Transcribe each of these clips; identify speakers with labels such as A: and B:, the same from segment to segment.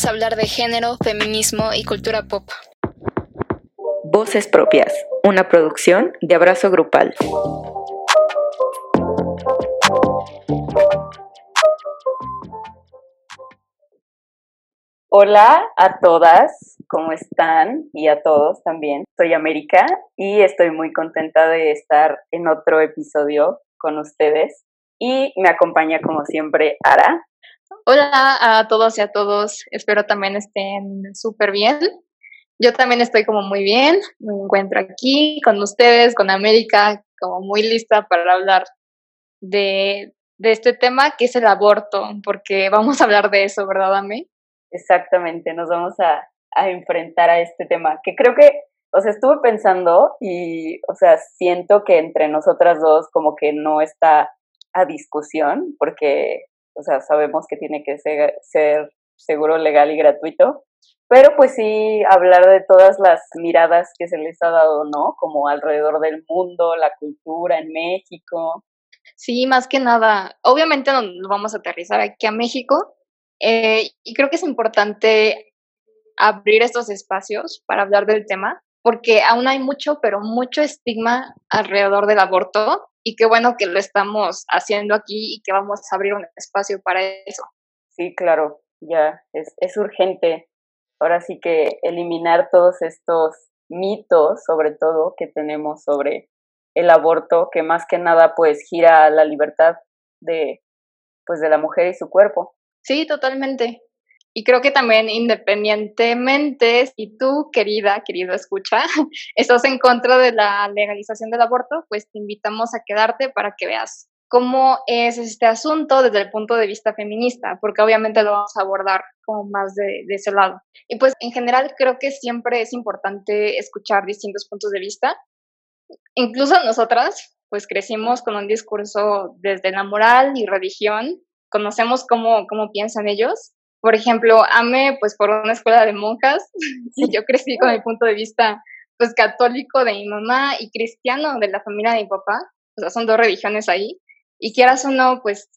A: Vamos a hablar de género, feminismo y cultura pop.
B: Voces Propias, una producción de Abrazo Grupal. Hola a todas, ¿cómo están? Y a todos también. Soy América y estoy muy contenta de estar en otro episodio con ustedes. Y me acompaña como siempre Ara.
C: Hola a todos y a todos, espero también estén súper bien. Yo también estoy como muy bien, me encuentro aquí con ustedes, con América, como muy lista para hablar de, de este tema que es el aborto, porque vamos a hablar de eso, ¿verdad, Ame?
B: Exactamente, nos vamos a, a enfrentar a este tema, que creo que, o sea, estuve pensando y, o sea, siento que entre nosotras dos como que no está a discusión, porque o sea, sabemos que tiene que ser, seguro, legal y gratuito, pero pues sí hablar de todas las miradas que se les ha dado, ¿no? Como alrededor del mundo, la cultura en México.
C: Sí, más que nada, obviamente nos vamos a aterrizar aquí a México eh, y creo que es importante abrir estos espacios para hablar del tema, porque aún hay mucho, pero mucho estigma alrededor del aborto y qué bueno que lo estamos haciendo aquí y que vamos a abrir un espacio para eso.
B: Sí, claro, ya es, es urgente. Ahora sí que eliminar todos estos mitos, sobre todo, que tenemos sobre el aborto, que más que nada pues gira a la libertad de pues de la mujer y su cuerpo.
C: Sí, totalmente. Y creo que también independientemente si tú, querida, querido escucha, estás en contra de la legalización del aborto, pues te invitamos a quedarte para que veas cómo es este asunto desde el punto de vista feminista, porque obviamente lo vamos a abordar como más de, de ese lado. Y pues en general creo que siempre es importante escuchar distintos puntos de vista. Incluso nosotras, pues crecimos con un discurso desde la moral y religión, conocemos cómo, cómo piensan ellos por ejemplo, AME, pues por una escuela de monjas, y yo crecí con el punto de vista, pues católico de mi mamá y cristiano de la familia de mi papá, o sea, son dos religiones ahí, y quieras o no, pues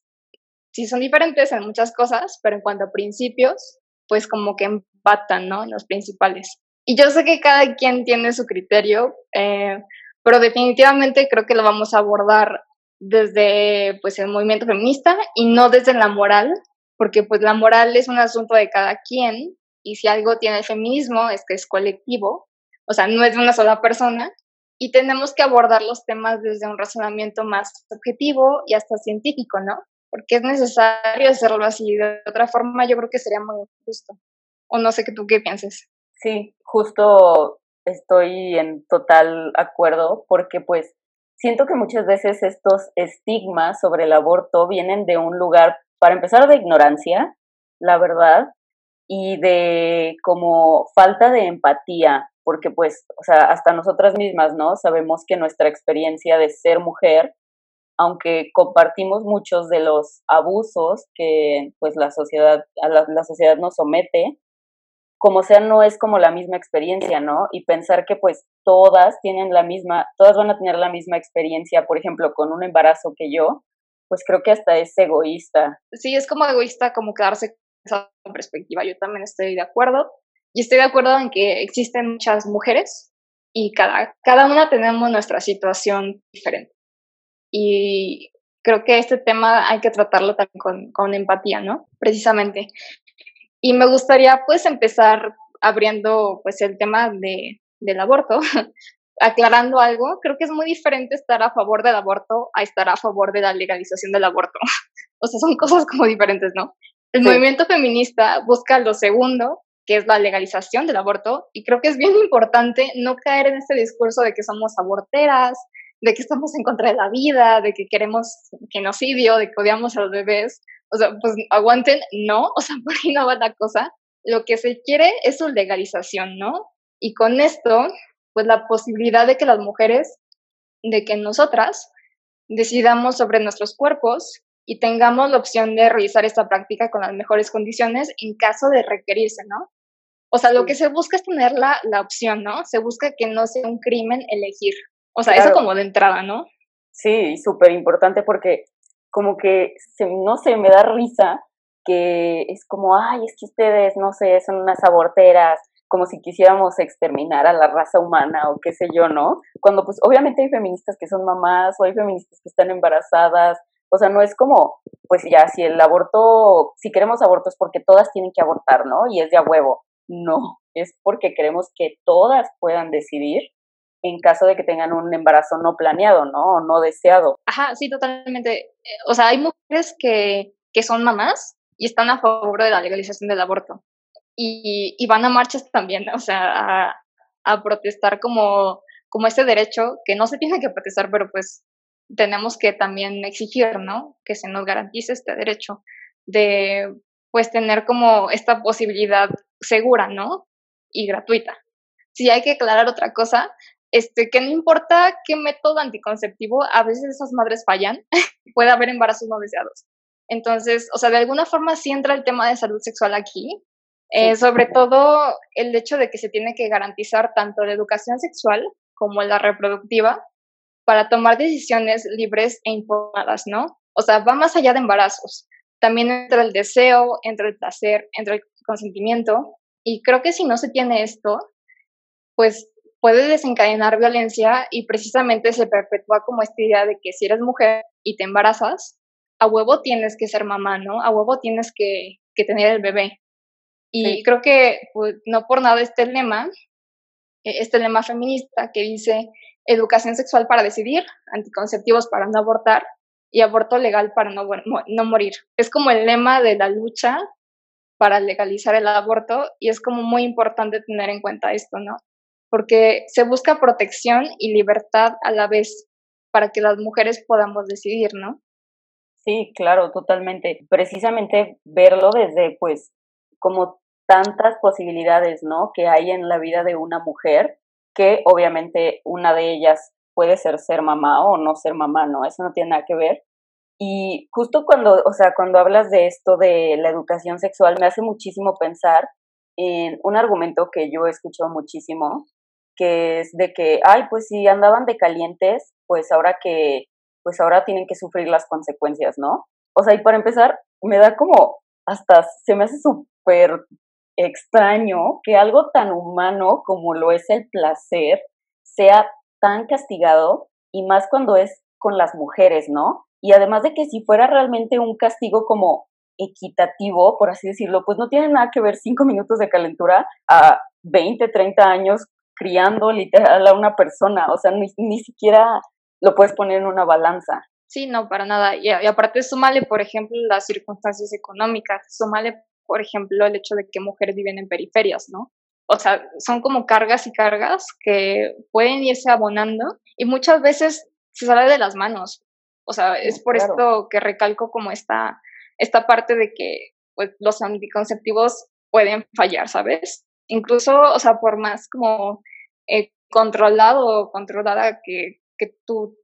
C: sí son diferentes en muchas cosas, pero en cuanto a principios, pues como que empatan, ¿no? Los principales. Y yo sé que cada quien tiene su criterio, eh, pero definitivamente creo que lo vamos a abordar desde pues el movimiento feminista y no desde la moral, porque pues la moral es un asunto de cada quien y si algo tiene el feminismo es que es colectivo, o sea, no es de una sola persona y tenemos que abordar los temas desde un razonamiento más objetivo y hasta científico, ¿no? Porque es necesario hacerlo así, de otra forma yo creo que sería muy injusto. O no sé qué tú qué pienses.
B: Sí, justo estoy en total acuerdo porque pues siento que muchas veces estos estigmas sobre el aborto vienen de un lugar para empezar, de ignorancia, la verdad, y de como falta de empatía, porque pues, o sea, hasta nosotras mismas, ¿no? Sabemos que nuestra experiencia de ser mujer, aunque compartimos muchos de los abusos que pues la sociedad, la sociedad nos somete, como sea, no es como la misma experiencia, ¿no? Y pensar que pues todas tienen la misma, todas van a tener la misma experiencia, por ejemplo, con un embarazo que yo, pues creo que hasta es egoísta.
C: Sí, es como egoísta como quedarse con esa perspectiva. Yo también estoy de acuerdo. Y estoy de acuerdo en que existen muchas mujeres y cada, cada una tenemos nuestra situación diferente. Y creo que este tema hay que tratarlo también con, con empatía, ¿no? Precisamente. Y me gustaría pues empezar abriendo pues el tema de, del aborto, aclarando algo, creo que es muy diferente estar a favor del aborto a estar a favor de la legalización del aborto. o sea, son cosas como diferentes, ¿no? El movimiento feminista busca lo segundo, que es la legalización del aborto, y creo que es bien importante no caer en este discurso de que somos aborteras, de que estamos en contra de la vida, de que queremos genocidio, de que odiamos a los bebés. O sea, pues aguanten, no, o sea, por ahí no va la cosa. Lo que se quiere es su legalización, ¿no? Y con esto pues la posibilidad de que las mujeres, de que nosotras decidamos sobre nuestros cuerpos y tengamos la opción de realizar esta práctica con las mejores condiciones en caso de requerirse, ¿no? O sea, lo que se busca es tener la, la opción, ¿no? Se busca que no sea un crimen elegir. O sea, eso como de entrada, ¿no?
B: Sí, súper importante porque como que, se, no sé, me da risa que es como, ay, es que ustedes, no sé, son unas aborteras, como si quisiéramos exterminar a la raza humana o qué sé yo, ¿no? Cuando pues obviamente hay feministas que son mamás o hay feministas que están embarazadas, o sea, no es como, pues ya, si el aborto, si queremos aborto es porque todas tienen que abortar, ¿no? Y es de a huevo. No, es porque queremos que todas puedan decidir en caso de que tengan un embarazo no planeado, ¿no? O no deseado.
C: Ajá, sí, totalmente. O sea, hay mujeres que, que son mamás y están a favor de la legalización del aborto y, van a marchas también, o sea, a, protestar como, como este derecho que no se tiene que protestar, pero pues tenemos que también exigir, ¿no? Que se nos garantice este derecho de, pues, tener como esta posibilidad segura, ¿no? Y gratuita. Si hay que aclarar otra cosa, este, que no importa qué método anticonceptivo, a veces esas madres fallan, puede haber embarazos no deseados. Entonces, o sea, de alguna forma sí entra el tema de salud sexual aquí, eh, sobre todo el hecho de que se tiene que garantizar tanto la educación sexual como la reproductiva para tomar decisiones libres e informadas, ¿no? O sea, va más allá de embarazos. También entra el deseo, entra el placer, entra el consentimiento. Y creo que si no se tiene esto, pues puede desencadenar violencia y precisamente se perpetúa como esta idea de que si eres mujer y te embarazas, a huevo tienes que ser mamá, ¿no? A huevo tienes que, que tener el bebé. Y creo que pues, no por nada este lema, e, este lema feminista que dice educación sexual para decidir, anticonceptivos para no abortar y aborto legal para no, no morir. Es como el lema de la lucha para legalizar el aborto y es como muy importante tener en cuenta esto, ¿no? Porque se busca protección y libertad a la vez para que las mujeres podamos decidir, ¿no?
B: Sí, claro, totalmente. Precisamente verlo desde, pues, como tantas posibilidades, ¿no? Que hay en la vida de una mujer, que obviamente una de ellas puede ser ser mamá o no ser mamá, ¿no? Eso no tiene nada que ver. Y justo cuando, o sea, cuando hablas de esto de la educación sexual, me hace muchísimo pensar en un argumento que yo he escuchado muchísimo, que es de que, ay, pues si andaban de calientes, pues ahora que, pues ahora tienen que sufrir las consecuencias, ¿no? O sea, y para empezar, me da como, hasta se me hace súper extraño que algo tan humano como lo es el placer sea tan castigado y más cuando es con las mujeres, ¿no? Y además de que si fuera realmente un castigo como equitativo, por así decirlo, pues no tiene nada que ver cinco minutos de calentura a 20, 30 años criando literal a una persona, o sea, ni, ni siquiera lo puedes poner en una balanza.
C: Sí, no, para nada. Y, y aparte, súmale, por ejemplo, las circunstancias económicas, súmale por ejemplo, el hecho de que mujeres viven en periferias, ¿no? O sea, son como cargas y cargas que pueden irse abonando y muchas veces se sale de las manos. O sea, es por esto que recalco como esta, esta parte de que pues, los anticonceptivos pueden fallar, ¿sabes? Incluso, o sea, por más como eh, controlado o controlada que, que tú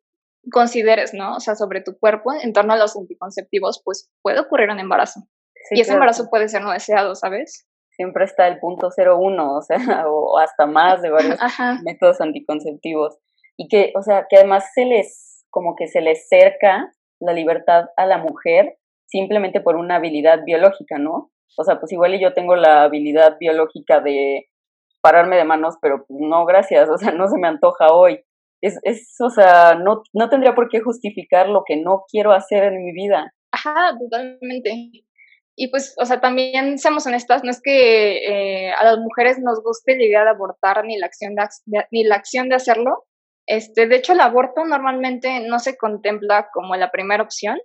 C: consideres, ¿no? O sea, sobre tu cuerpo en torno a los anticonceptivos, pues puede ocurrir un embarazo y ese embarazo puede ser no deseado, ¿sabes?
B: Siempre está el punto 01, o sea, o hasta más de varios métodos anticonceptivos. Y que, o sea, que además se les, como que se les cerca la libertad a la mujer simplemente por una habilidad biológica, ¿no? O sea, pues igual yo tengo la habilidad biológica de pararme de manos, pero pues no, gracias, o sea, no se me antoja hoy. Es, es o sea, no, no tendría por qué justificar lo que no quiero hacer en mi vida.
C: Ajá, totalmente. Y pues, o sea, también seamos honestas, no es que eh, a las mujeres nos guste la idea de abortar ni la acción de, ni la acción de hacerlo. Este, de hecho, el aborto normalmente no se contempla como la primera opción.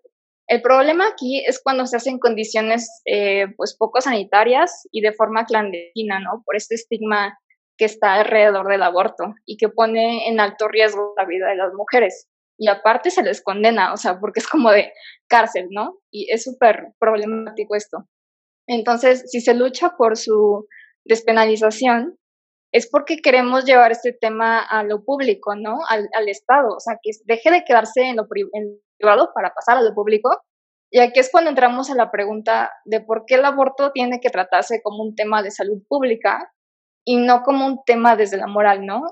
C: El problema aquí es cuando se hacen condiciones eh, pues poco sanitarias y de forma clandestina, ¿no? Por este estigma que está alrededor del aborto y que pone en alto riesgo la vida de las mujeres y aparte se les condena, o sea, porque es como de cárcel, ¿no? Y es súper problemático esto. Entonces, si se lucha por su despenalización, es porque queremos llevar este tema a lo público, ¿no? Al, al Estado, o sea, que deje de quedarse en lo, privado para pasar a lo público. Y aquí es cuando entramos a la pregunta de por qué el aborto tiene que tratarse como un tema de salud pública y no como un tema desde la moral, ¿no?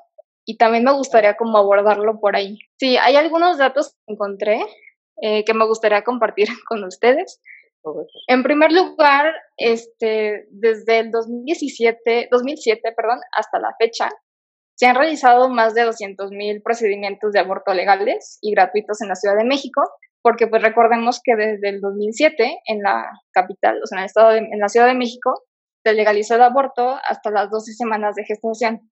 C: Y también me gustaría como abordarlo por ahí. Sí, hay algunos datos que encontré eh, que me gustaría compartir con ustedes. En primer lugar, este, desde el 2017, 2007 perdón, hasta la fecha, se han realizado más de 200.000 procedimientos de aborto legales y gratuitos en la Ciudad de México, porque pues recordemos que desde el 2007 en la capital, o sea, en el estado de, en la Ciudad de México, se legalizó el aborto hasta las 12 semanas de gestación.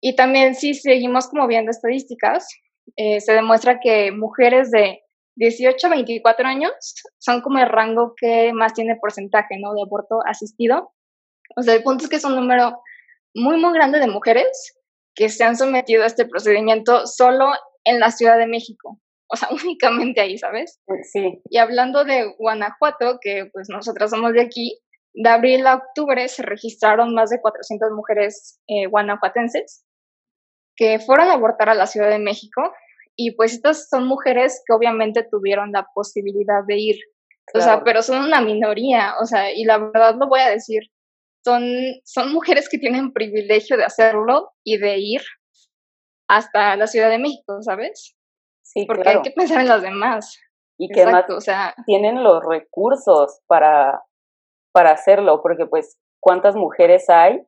C: Y también si seguimos como viendo estadísticas, eh, se demuestra que mujeres de 18 a 24 años son como el rango que más tiene porcentaje ¿no? de aborto asistido. O sea, el punto es que es un número muy, muy grande de mujeres que se han sometido a este procedimiento solo en la Ciudad de México. O sea, únicamente ahí, ¿sabes?
B: Sí.
C: Y hablando de Guanajuato, que pues nosotras somos de aquí, de abril a octubre se registraron más de 400 mujeres eh, guanajuatenses que fueron a abortar a la Ciudad de México y pues estas son mujeres que obviamente tuvieron la posibilidad de ir, o sea, pero son una minoría, o sea, y la verdad lo voy a decir, son, son mujeres que tienen privilegio de hacerlo y de ir hasta la Ciudad de México, ¿sabes?
B: Sí,
C: Porque hay que pensar en las demás.
B: Y que más o sea, tienen los recursos para, para hacerlo, porque pues cuántas mujeres hay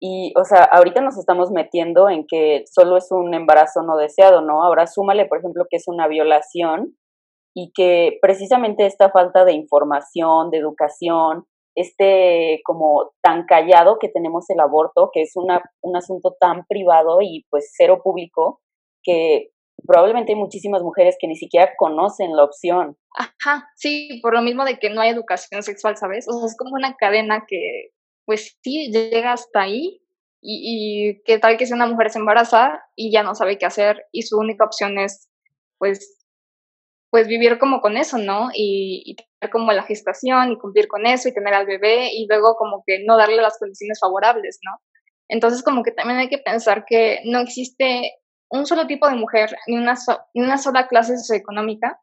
B: y, o sea, ahorita nos estamos metiendo en que solo es un embarazo no deseado, ¿no? Ahora súmale, por ejemplo, que es una violación y que precisamente esta falta de información, de educación, este como tan callado que tenemos el aborto, que es una, un asunto tan privado y pues cero público, que probablemente hay muchísimas mujeres que ni siquiera conocen la opción.
C: Ajá, sí, por lo mismo de que no hay educación sexual, ¿sabes? O sea, es como una cadena que pues sí, llega hasta ahí y, y qué tal que si una mujer se embaraza y ya no sabe qué hacer y su única opción es pues pues vivir como con eso, ¿no? Y, tener como la gestación y cumplir con eso y tener al bebé y luego como que no darle las condiciones favorables, ¿no? Entonces como que también hay que pensar que no existe un solo tipo de mujer ni una, ni una sola clase socioeconómica,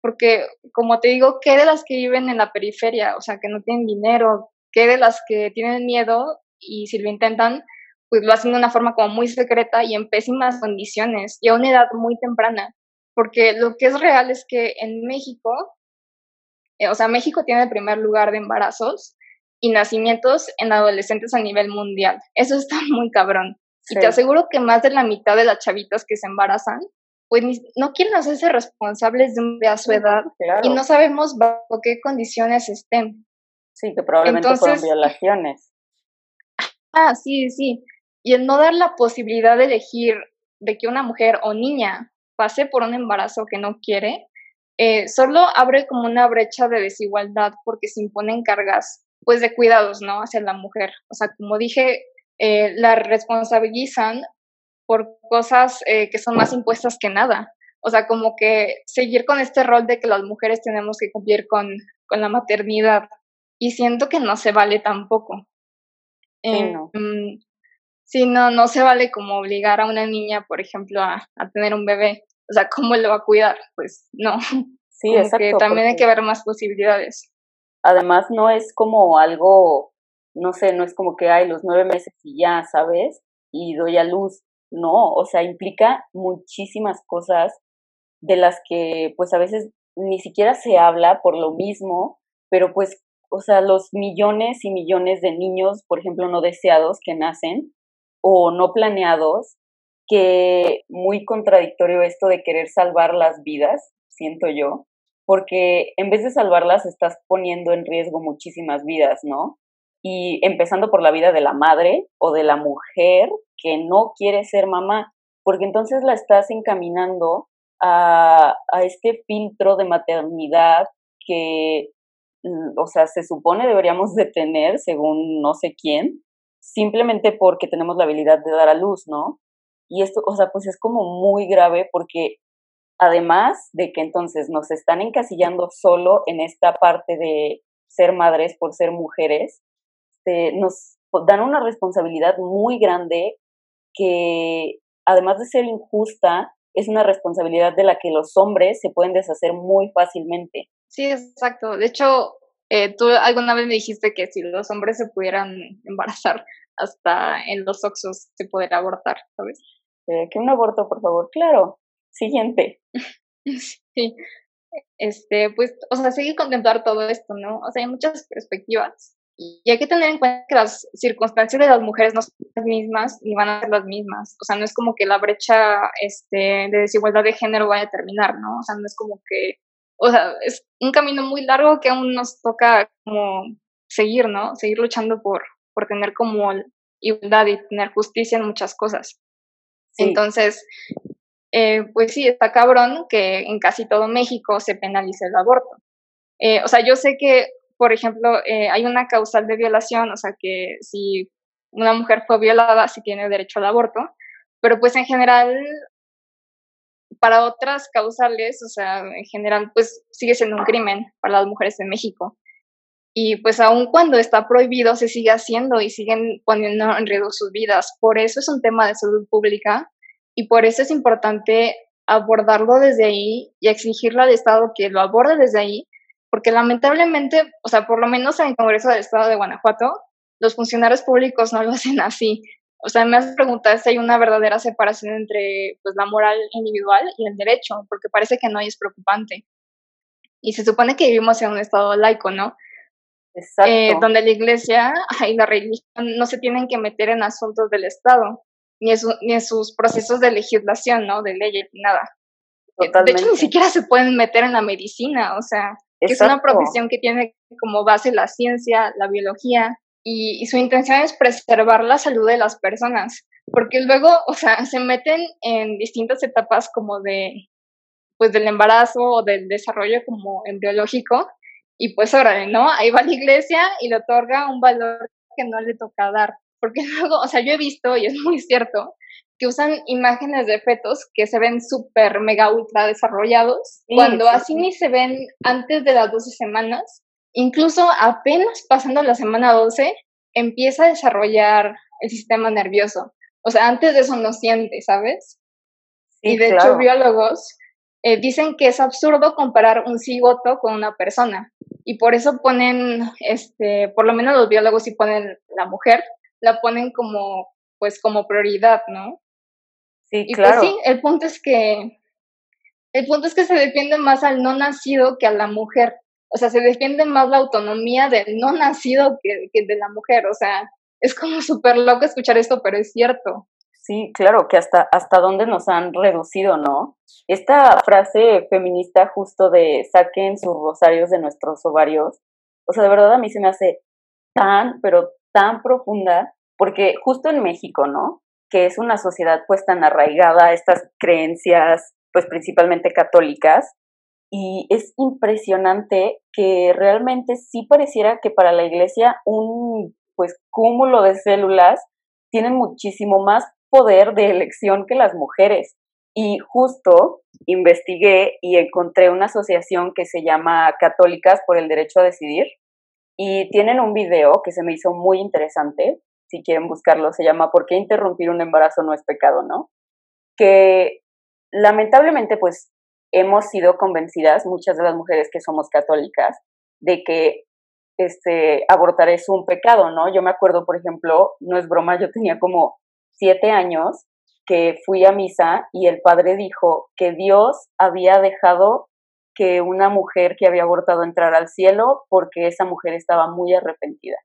C: porque como te digo, ¿qué de las que viven en la periferia? O sea, que no tienen dinero, que de las que tienen miedo y si lo intentan, pues lo hacen de una forma como muy secreta y en pésimas condiciones y a una edad muy temprana. Porque lo que es real es que en México, eh, o sea, México tiene el primer lugar de embarazos y nacimientos en adolescentes a nivel mundial. Eso está muy cabrón. Y te aseguro que más de la mitad de las chavitas que se embarazan, pues no quieren hacerse responsables de, un, de a su edad y no sabemos bajo qué condiciones estén.
B: Sí, que probablemente fueron violaciones.
C: Ah, sí, sí. Y el no dar la posibilidad de elegir de que una mujer o niña pase por un embarazo que no quiere, eh, solo abre como una brecha de desigualdad porque se imponen cargas, pues, de cuidados, ¿no? Hacia la mujer. O sea, como dije, eh, la responsabilizan por cosas eh, que son más impuestas que nada. O sea, como que seguir con este rol de que las mujeres tenemos que cumplir con, con la maternidad y siento que no se vale tampoco.
B: Sí, em, no.
C: sí, no, no se vale como obligar a una niña, por ejemplo, a, a tener un bebé. O sea, ¿cómo lo va a cuidar? Pues no.
B: Sí, exacto.
C: también hay que ver más posibilidades.
B: Además, no es como algo, no sé, no es como que hay los nueve meses y ya, ¿sabes? Y doy a luz. No, o sea, implica muchísimas cosas de las que pues a veces ni siquiera se habla por lo mismo, pero pues o sea, los millones y millones de niños, por ejemplo, no deseados que nacen o no planeados, que muy contradictorio esto de querer salvar las vidas, siento yo, porque en vez de salvarlas estás poniendo en riesgo muchísimas vidas, ¿no? Y empezando por la vida de la madre o de la mujer que no quiere ser mamá, porque entonces la estás encaminando a, a este filtro de maternidad que o sea, se supone deberíamos de tener, según no sé quién, simplemente porque tenemos la habilidad de dar a luz, ¿no? Y esto, o sea, pues es como muy grave porque además de que entonces nos están encasillando solo en esta parte de ser madres por ser mujeres, este, nos dan una responsabilidad muy grande que además de ser injusta, es una responsabilidad de la que los hombres se pueden deshacer muy fácilmente.
C: Sí, exacto. De hecho, eh, tú alguna vez me dijiste que si los hombres se pudieran embarazar, hasta en los oxos se podría abortar, ¿sabes?
B: Eh, que un aborto, por favor. Claro. Siguiente.
C: sí. este, pues, o sea, seguir contemplar todo esto, ¿no? O sea, hay muchas perspectivas y hay que tener en cuenta que las circunstancias de las mujeres no son las mismas ni van a ser las mismas. O sea, no es como que la brecha este, de desigualdad de género vaya a terminar, ¿no? O sea, no es como que, o sea, es un camino muy largo que aún nos toca como seguir, ¿no? Seguir luchando por, por tener como igualdad y tener justicia en muchas cosas. Entonces, eh, pues sí, está cabrón que en casi todo México se penalice el aborto. Eh, o sea, yo sé que, por ejemplo, eh, hay una causal de violación, o sea, que si una mujer fue violada, sí tiene derecho al aborto, pero pues en general, para otras causales, o sea, en general, pues sigue siendo un crimen para las mujeres en México. Y pues aun cuando está prohibido, se sigue haciendo y siguen poniendo en riesgo sus vidas. Por eso es un tema de salud pública y por eso es importante abordarlo desde ahí y exigirle al Estado que lo aborde desde ahí, porque lamentablemente, o sea, por lo menos en el Congreso del Estado de Guanajuato, los funcionarios públicos no lo hacen así. O sea, me hace preguntar si hay una verdadera separación entre pues, la moral individual y el derecho, porque parece que no y es preocupante. Y se supone que vivimos en un Estado laico, ¿no? Exacto. Eh, donde la iglesia y la religión no se tienen que meter en asuntos del Estado ni en, ni en sus procesos de legislación, ¿no? De leyes, ni nada. Totalmente. De hecho, ni siquiera se pueden meter en la medicina, o sea, es una profesión que tiene como base la ciencia, la biología, y, su intención es preservar la salud de las personas, porque luego, o sea, se meten en distintas etapas como de, pues del embarazo o del desarrollo como embriológico, y pues órale, ¿no? Ahí va la iglesia y le otorga un valor que no le toca dar porque luego, o sea, yo he visto, y es muy cierto, que usan imágenes de fetos que se ven súper, mega, ultra desarrollados, cuando así ni se ven antes de las 12 semanas, incluso apenas pasando la semana 12, empieza a desarrollar el sistema nervioso. O sea, antes de eso no siente, ¿sabes? y de hecho, biólogos eh, dicen que es absurdo comparar un cigoto con una persona. Y por eso ponen, este, por lo menos los biólogos sí ponen la mujer la ponen como, pues, como prioridad, ¿no?
B: Sí, y pues claro.
C: sí, el punto es que, el punto es que se defiende más al no nacido que a la mujer. O sea, se defiende más la autonomía del no nacido que, que de la mujer. O sea, es como súper loco escuchar esto, pero es cierto.
B: Sí, claro, que hasta, hasta dónde nos han reducido, ¿no? Esta frase feminista justo de saquen sus rosarios de nuestros ovarios, o sea, de verdad a mí se me hace tan, pero tan profunda, porque justo en México, ¿no? Que es una sociedad pues tan arraigada a estas creencias, pues principalmente católicas, y es impresionante que realmente sí pareciera que para la iglesia un pues cúmulo de células tienen muchísimo más poder de elección que las mujeres. Y justo investigué y encontré una asociación que se llama Católicas por el Derecho a Decidir, y tienen un video que se me hizo muy interesante, si quieren buscarlo, se llama ¿Por qué interrumpir un embarazo no es pecado, no? Que lamentablemente pues hemos sido convencidas, muchas de las mujeres que somos católicas, de que este, abortar es un pecado, ¿no? Yo me acuerdo, por ejemplo, no es broma, yo tenía como siete años que fui a misa y el padre dijo que Dios había dejado que una mujer que había abortado entrar al cielo porque esa mujer estaba muy arrepentida,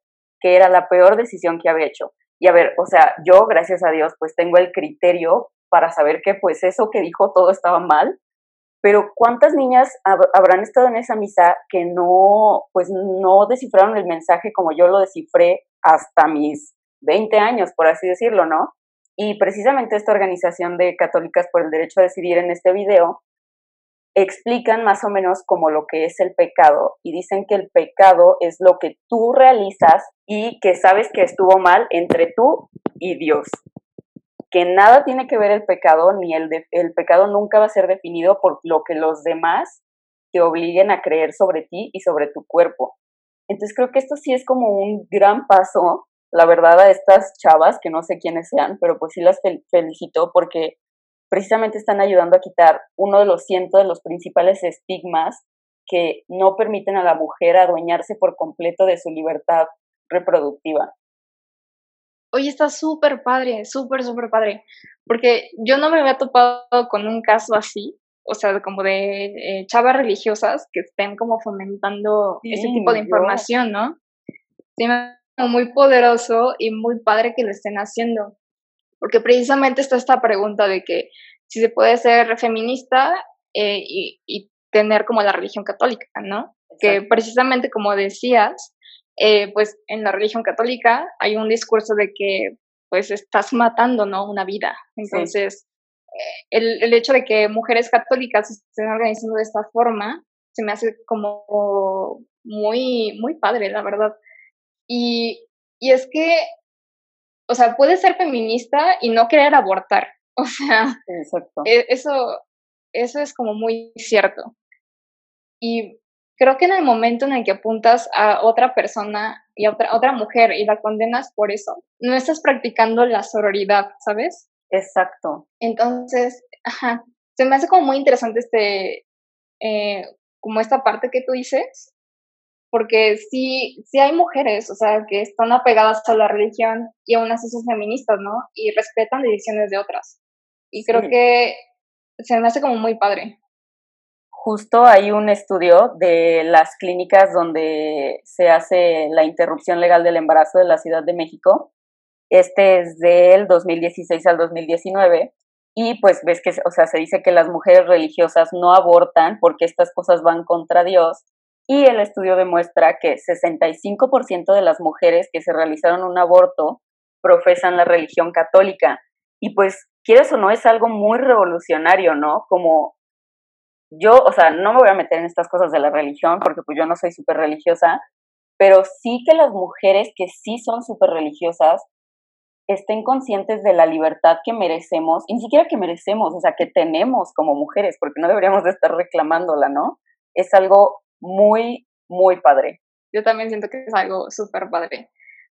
B: que era la peor decisión que había hecho. Y a ver, o sea, yo, gracias a Dios, pues tengo el criterio para saber que pues eso que dijo todo estaba mal, pero ¿cuántas niñas habrán estado en esa misa que no, pues no descifraron el mensaje como yo lo descifré hasta mis 20 años, por así decirlo, ¿no? Y precisamente esta organización de Católicas por el Derecho a Decidir en este video explican más o menos como lo que es el pecado y dicen que el pecado es lo que tú realizas y que sabes que estuvo mal entre tú y Dios. Que nada tiene que ver el pecado, ni el, el pecado nunca va a ser definido por lo que los demás te obliguen a creer sobre ti y sobre tu cuerpo. Entonces creo que esto sí es como un gran paso, la verdad, a estas chavas, que no sé quiénes sean, pero pues sí las felicito porque precisamente están ayudando a quitar uno de los cientos de los principales estigmas que no permiten a la mujer adueñarse por completo de su libertad reproductiva.
C: Oye, está súper padre, súper, súper padre, porque yo no me había topado con un caso así. o sea, como de eh, chavas religiosas que estén como fomentando ese tipo de información, ¿no? Sí, muy poderoso y muy padre que lo estén haciendo, porque precisamente está esta pregunta de que si se puede ser feminista eh, y, y, tener como la religión católica, ¿no? Que precisamente como decías, eh, pues en la religión católica hay un discurso de que pues estás matando, ¿no? Una vida. Entonces, eh, el, el, hecho de que mujeres católicas se estén organizando de esta forma se me hace como muy, muy padre, la verdad. Y, y es que, o sea, puedes ser feminista y no querer abortar. O sea, Exacto. E, eso, eso es como muy cierto. Y creo que en el momento en el que apuntas a otra persona y a otra, otra mujer y la condenas por eso, no estás practicando la sororidad, ¿sabes?
B: Exacto.
C: Entonces, ajá, se me hace como muy interesante este, eh, como esta parte que tú dices, porque sí, sí hay mujeres, o sea, que están apegadas a la religión y aún así son feministas, ¿no? Y respetan decisiones de otras. Y creo que se me hace como muy padre
B: justo hay un estudio de las clínicas donde se hace la interrupción legal del embarazo de la Ciudad de México. Este es del 2016 al 2019 y pues ves que, o sea, se dice que las mujeres religiosas no abortan porque estas cosas van contra Dios y el estudio demuestra que 65% de las mujeres que se realizaron un aborto profesan la religión católica. Y pues, quieres o no, es algo muy revolucionario, ¿no? Como yo, o sea, no me voy a meter en estas cosas de la religión porque pues yo no soy súper religiosa, pero sí que las mujeres que sí son súper religiosas estén conscientes de la libertad que merecemos, y ni siquiera que merecemos, o sea, que tenemos como mujeres, porque no deberíamos de estar reclamándola, ¿no? Es algo muy, muy padre.
C: Yo también siento que es algo súper padre.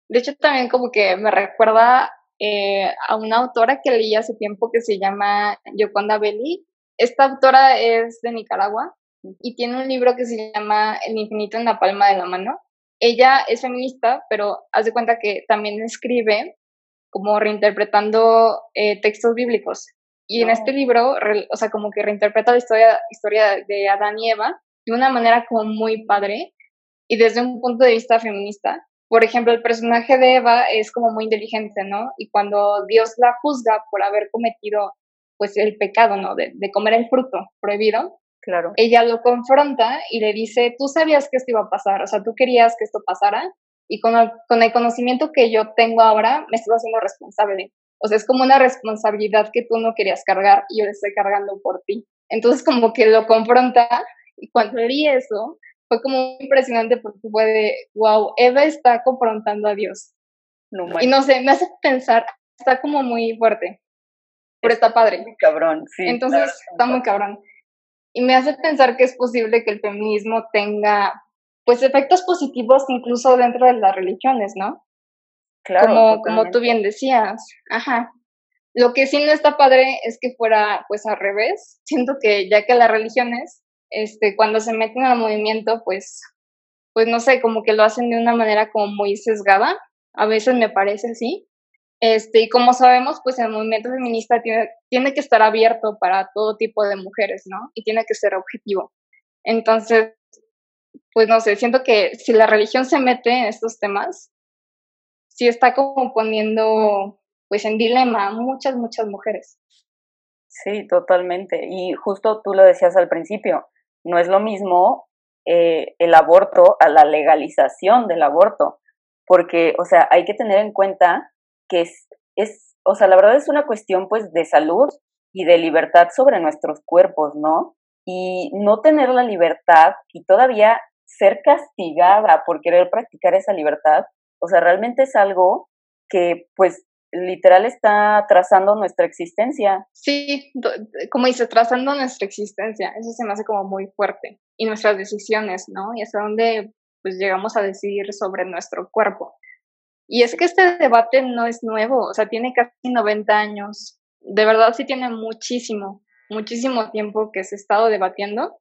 C: De hecho, también como que me recuerda eh, a una autora que leí hace tiempo que se llama Yoconda Belli, esta autora es de Nicaragua y tiene un libro que se llama El infinito en la palma de la mano. Ella es feminista, pero hace cuenta que también escribe como reinterpretando eh, textos bíblicos. Y en este libro, o sea, como que reinterpreta la historia, historia de Adán y Eva de una manera como muy padre y desde un punto de vista feminista. Por ejemplo, el personaje de Eva es como muy inteligente, ¿no? Y cuando Dios la juzga por haber cometido pues el pecado, ¿no? De, comer el fruto prohibido.
B: Claro.
C: Ella lo confronta y le dice, tú sabías que esto iba a pasar, o sea, tú querías que esto pasara y con el, con el conocimiento que yo tengo ahora me estás haciendo responsable. O sea, es como una responsabilidad que tú no querías cargar y yo le estoy cargando por ti. Entonces como que lo confronta y cuando leí eso fue como impresionante porque fue de, wow, Eva está confrontando a Dios. No, y no sé, me hace pensar, está como muy fuerte pero está padre.
B: Muy cabrón, sí.
C: Entonces está muy cabrón. Y me hace pensar que es posible que el feminismo tenga, pues, efectos positivos incluso dentro de las religiones, ¿no? Claro. Como, como tú bien decías. Ajá. Lo que sí no está padre es que fuera, pues, al revés. Siento que ya que las religiones, este, cuando se meten al movimiento, pues, pues, no sé, como que lo hacen de una manera como muy sesgada. A veces me parece así. Este, y como sabemos, pues el movimiento feminista tiene, tiene que estar abierto para todo tipo de mujeres, ¿no? Y tiene que ser objetivo. Entonces, pues no sé, siento que si la religión se mete en estos temas, sí está como poniendo pues en dilema a muchas, muchas mujeres.
B: Sí, totalmente. Y justo tú lo decías al principio, no es lo mismo eh, el aborto a la legalización del aborto, porque, o sea, hay que tener en cuenta que es, es, o sea, la verdad es una cuestión pues de salud y de libertad sobre nuestros cuerpos, ¿no? Y no tener la libertad y todavía ser castigada por querer practicar esa libertad, o sea, realmente es algo que pues literal está trazando nuestra existencia.
C: Sí, como dice, trazando nuestra existencia, eso se me hace como muy fuerte. Y nuestras decisiones, ¿no? Y hasta dónde pues llegamos a decidir sobre nuestro cuerpo. Y es que este debate no es nuevo, o sea, tiene casi 90 años. De verdad sí tiene muchísimo, muchísimo tiempo que se ha estado debatiendo,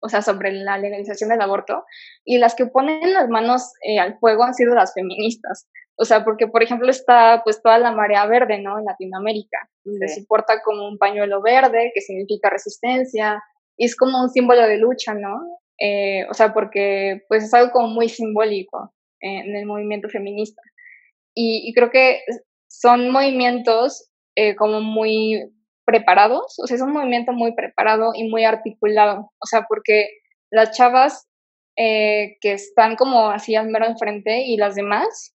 C: o sea, sobre la legalización del aborto. Y las que ponen las manos eh, al fuego han sido las feministas. O sea, porque por ejemplo está pues toda la marea verde, ¿no? En Latinoamérica, donde se porta como un pañuelo verde que significa resistencia y es como un símbolo de lucha, ¿no? Eh, o sea, porque pues es algo como muy simbólico en el movimiento feminista. Y, creo que son movimientos eh, como muy preparados, o sea, es un movimiento muy preparado y muy articulado, o sea, porque las chavas eh, que están como así al mero enfrente y las demás,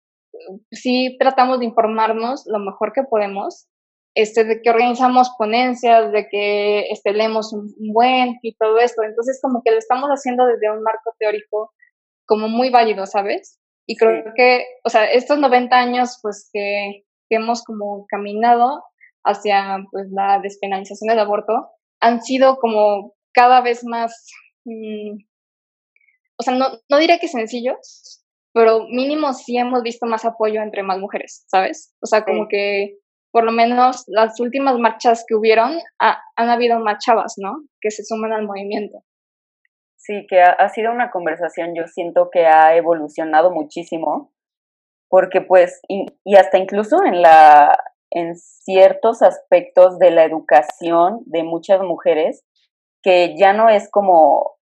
C: sí tratamos de informarnos lo mejor que podemos, este, de que organizamos ponencias, de que este, leemos un, buen y todo esto, entonces como que lo estamos haciendo desde un marco teórico como muy válido, ¿sabes? Y creo que, o sea, estos 90 años, pues que, que hemos como caminado hacia pues la despenalización del aborto, han sido como cada vez más, mm, o sea, no, no diré que sencillos, pero mínimo sí hemos visto más apoyo entre más mujeres, ¿sabes? O sea, como que por lo menos las últimas marchas que hubieron, han habido más chavas, ¿no? Que se suman al movimiento.
B: Sí, que ha, sido una conversación, yo siento que ha evolucionado muchísimo, porque pues, y, hasta incluso en la, en ciertos aspectos de la educación de muchas mujeres, que ya no es como,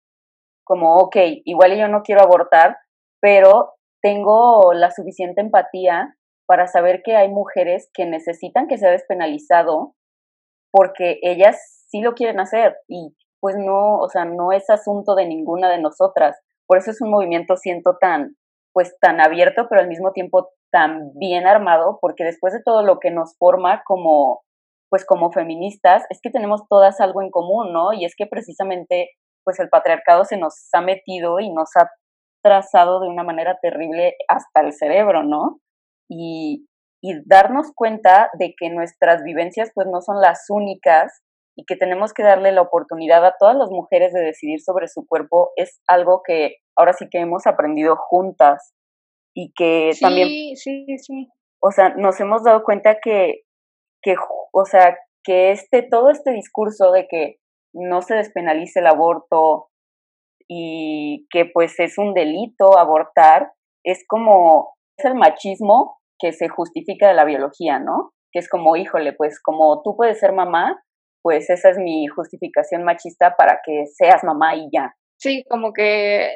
B: como, ok, igual yo no quiero abortar, pero tengo la suficiente empatía para saber que hay mujeres que necesitan que sea despenalizado porque ellas sí lo quieren hacer y pues no, o sea, no es asunto de ninguna de nosotras. Por eso es un movimiento, siento, tan, pues tan abierto, pero al mismo tiempo tan bien armado, porque después de todo lo que nos forma como, pues como feministas, es que tenemos todas algo en común, ¿no? Y es que precisamente, pues el patriarcado se nos ha metido y nos ha trazado de una manera terrible hasta el cerebro, ¿no? Y, y darnos cuenta de que nuestras vivencias pues no son las únicas y que tenemos que darle la oportunidad a todas las mujeres de decidir sobre su cuerpo es algo que ahora sí que hemos aprendido juntas y que también
C: sí sí
B: o sea nos hemos dado cuenta que que o sea que este todo este discurso de que no se despenalice el aborto y que pues es un delito abortar es como es el machismo que se justifica de la biología, ¿no? Que es como, híjole, pues como tú puedes ser mamá, pues esa es mi justificación machista para que seas mamá y ya.
C: Sí, como que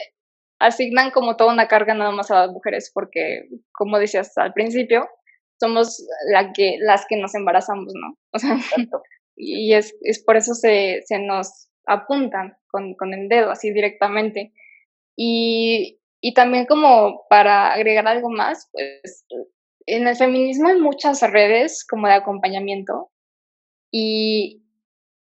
C: asignan como toda una carga nada más a las mujeres, porque como decías al principio, somos la que, las que nos embarazamos, ¿no? O sea, y es, es por eso se, se nos apuntan con, con el dedo así directamente. Y, y también como para agregar algo más, pues en el feminismo hay muchas redes como de acompañamiento y,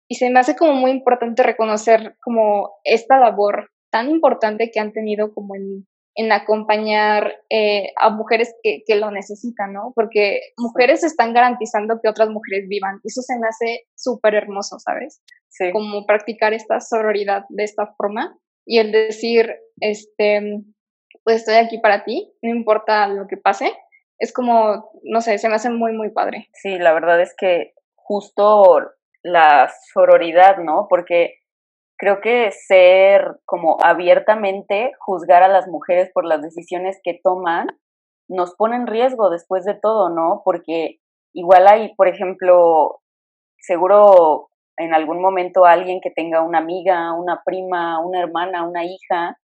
C: y se me hace como muy importante reconocer como esta labor tan importante que han tenido como en, en acompañar eh, a mujeres que, que, lo necesitan, ¿no? Porque mujeres están garantizando que otras mujeres vivan. Eso se me hace súper hermoso, ¿sabes?
B: Sí.
C: Como practicar esta sororidad de esta forma y el decir, este, pues estoy aquí para ti, no importa lo que pase. Es como, no sé, se me hace muy, muy padre.
B: Sí, la verdad es que justo la sororidad, ¿no? Porque creo que ser como abiertamente juzgar a las mujeres por las decisiones que toman nos pone en riesgo después de todo, ¿no? Porque igual hay, por ejemplo, seguro en algún momento alguien que tenga una amiga, una prima, una hermana, una hija,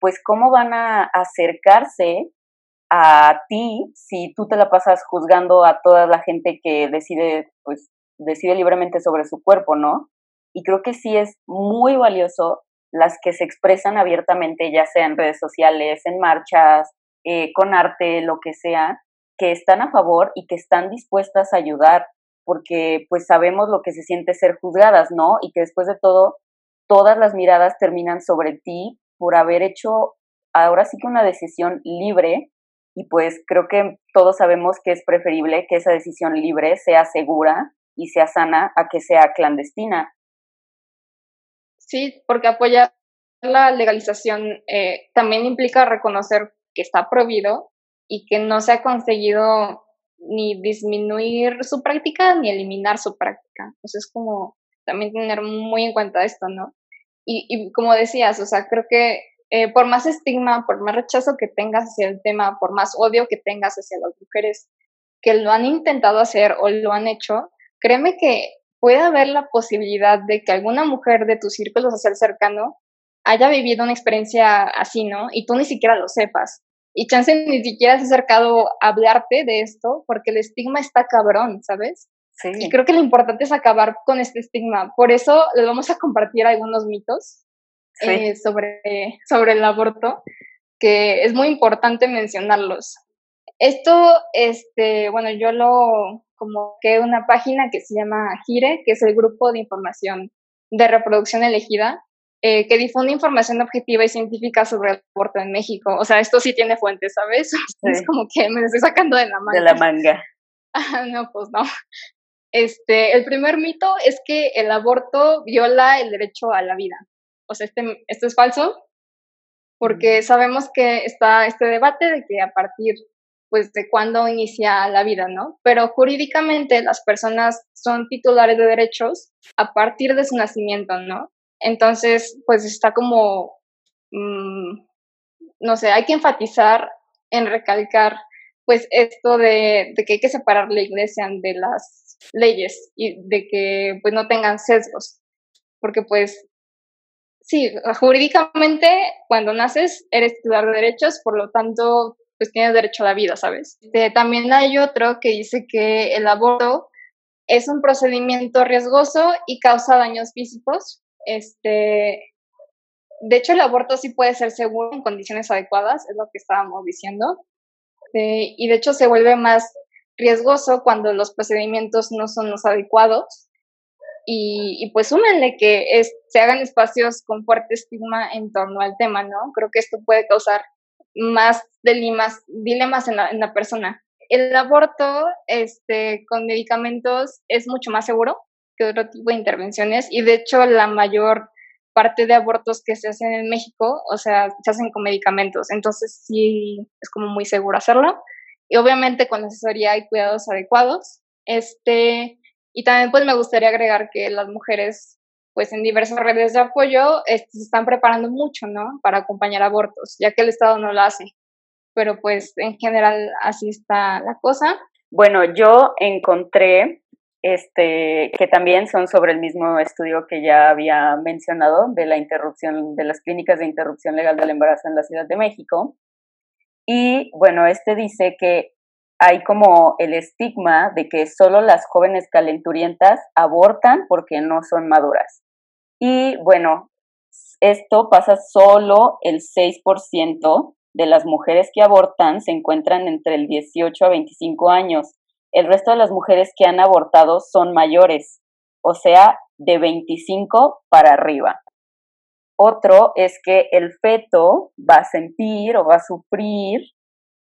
B: pues cómo van a acercarse a ti si tú te la pasas juzgando a toda la gente que decide pues decide libremente sobre su cuerpo, ¿no? Y creo que sí es muy valioso las que se expresan abiertamente, ya sea en redes sociales, en marchas, eh, con arte, lo que sea, que están a favor y que están dispuestas a ayudar, porque pues sabemos lo que se siente ser juzgadas, ¿no? Y que después de todo, todas las miradas terminan sobre ti por haber hecho ahora sí que una decisión libre y pues creo que todos sabemos que es preferible que esa decisión libre sea segura y sea sana a que sea clandestina.
C: Sí, porque apoyar la legalización eh, también implica reconocer que está prohibido y que no se ha conseguido ni disminuir su práctica ni eliminar su práctica. Entonces, es como también tener muy en cuenta esto, ¿no? Y, y como decías, o sea, creo que eh, por más estigma, por más rechazo que tengas hacia el tema, por más odio que tengas hacia las mujeres que lo han intentado hacer o lo han hecho, créeme que puede haber la posibilidad de que alguna mujer de tu círculo social cercano haya vivido una experiencia así, ¿no? Y tú ni siquiera lo sepas. Y chance ni siquiera has acercado a hablarte de esto porque el estigma está cabrón, ¿sabes? Sí. Y creo que lo importante es acabar con este estigma. Por eso les vamos a compartir algunos mitos eh, sobre, sobre el aborto, que es muy importante mencionarlos. Esto, este, bueno, yo lo como que una página que se llama GIRE, que es el Grupo de Información de Reproducción Elegida, eh, que difunde información objetiva y científica sobre el aborto en México. O sea, esto sí tiene fuentes, ¿sabes? Es como que me estoy sacando de la manga.
B: De la manga.
C: no, pues no. Este, el primer mito es que el aborto viola el derecho a la vida. O sea, este, esto es falso, porque mm. sabemos que está este debate de que a partir pues de cuándo inicia la vida, ¿no? Pero jurídicamente las personas son titulares de derechos a partir de su nacimiento, ¿no? Entonces, pues está como, mm, no sé, hay que enfatizar en recalcar, pues esto de, de, que hay que separar la iglesia de las leyes y de que pues no tengan sesgos, porque pues sí, jurídicamente cuando naces eres titular de derechos, por lo tanto pues tienes derecho a la vida, ¿sabes? Este, también hay otro que dice que el aborto es un procedimiento riesgoso y causa daños físicos este, de hecho, el aborto sí puede ser seguro en condiciones adecuadas, es lo que estábamos diciendo. Eh, y de hecho se vuelve más riesgoso cuando los procedimientos no son los adecuados. Y, y pues súmenle que es, se hagan espacios con fuerte estigma en torno al tema, ¿no? Creo que esto puede causar más dilemas, dilemas en la, en la persona. El aborto este, con medicamentos es mucho más seguro, que otro tipo de intervenciones y de hecho la mayor parte de abortos que se hacen en México, o sea, se hacen con medicamentos, entonces sí es como muy seguro hacerlo y obviamente con asesoría y cuidados adecuados. Este, y también pues me gustaría agregar que las mujeres pues en diversas redes de apoyo este, se están preparando mucho, ¿no? Para acompañar abortos, ya que el Estado no lo hace. Pero pues en general así está la cosa.
B: Bueno, yo encontré este, que también son sobre el mismo estudio que ya había mencionado de la interrupción, de las clínicas de interrupción legal del embarazo en la Ciudad de México. Y bueno, este dice que hay como el estigma de que solo las jóvenes calenturientas abortan porque no son maduras. Y bueno, esto pasa solo el 6% de las mujeres que abortan se encuentran entre el 18 a 25 años el resto de las mujeres que han abortado son mayores, o sea, de 25 para arriba. Otro es que el feto va a sentir o va a sufrir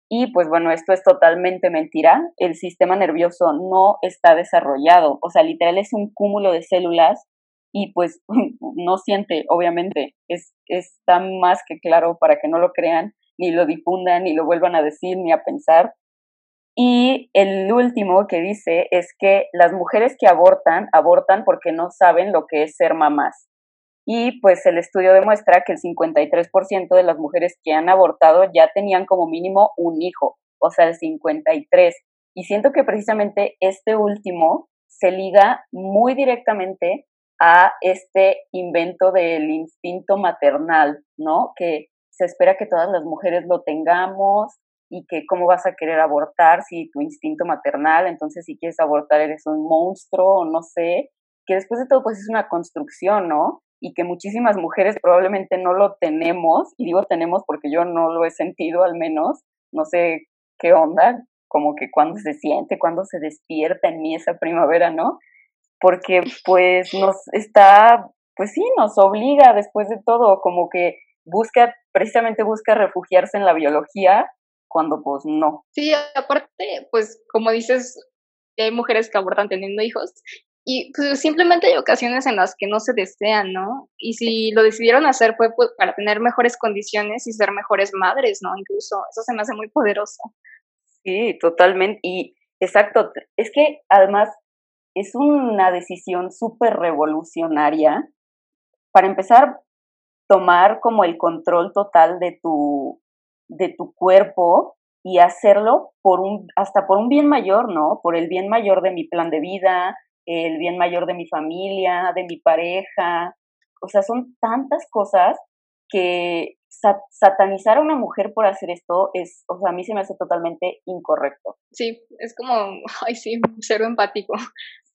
B: y pues bueno, esto es totalmente mentira. El sistema nervioso no está desarrollado, o sea, literal es un cúmulo de células y pues no siente, obviamente. Es, está más que claro para que no lo crean, ni lo difundan, ni lo vuelvan a decir, ni a pensar. Y el último que dice es que las mujeres que abortan, abortan porque no saben lo que es ser mamás. Y pues el estudio demuestra que el 53% de las mujeres que han abortado ya tenían como mínimo un hijo, o sea, el 53. Y siento que precisamente este último se liga muy directamente a este invento del instinto maternal, ¿no? Que se espera que todas las mujeres lo tengamos, y que cómo vas a querer abortar si tu instinto maternal, entonces si quieres abortar eres un monstruo o no sé, que después de todo pues es una construcción, ¿no? Y que muchísimas mujeres probablemente no lo tenemos, y digo tenemos porque yo no lo he sentido al menos, no sé qué onda, como que cuando se siente, cuando se despierta en mí esa primavera, ¿no? Porque pues nos está, pues sí, nos obliga después de todo, como que busca, precisamente busca refugiarse en la biología cuando pues no.
C: Sí, aparte, pues como dices, hay mujeres que abortan teniendo hijos y pues simplemente hay ocasiones en las que no se desean, ¿no? Y si lo decidieron hacer fue pues, para tener mejores condiciones y ser mejores madres, ¿no? Incluso eso se me hace muy poderoso.
B: Sí, totalmente. Y exacto, es que además es una decisión súper revolucionaria. Para empezar, tomar como el control total de tu, de tu cuerpo y hacerlo por un, hasta por un bien mayor, ¿no? Por el bien mayor de mi plan de vida, el bien mayor de mi familia, de mi pareja. O sea, son tantas cosas que satanizar a una mujer por hacer esto es, o sea, a mí se me hace totalmente incorrecto.
C: Sí, es como, ay, sí, cero empático.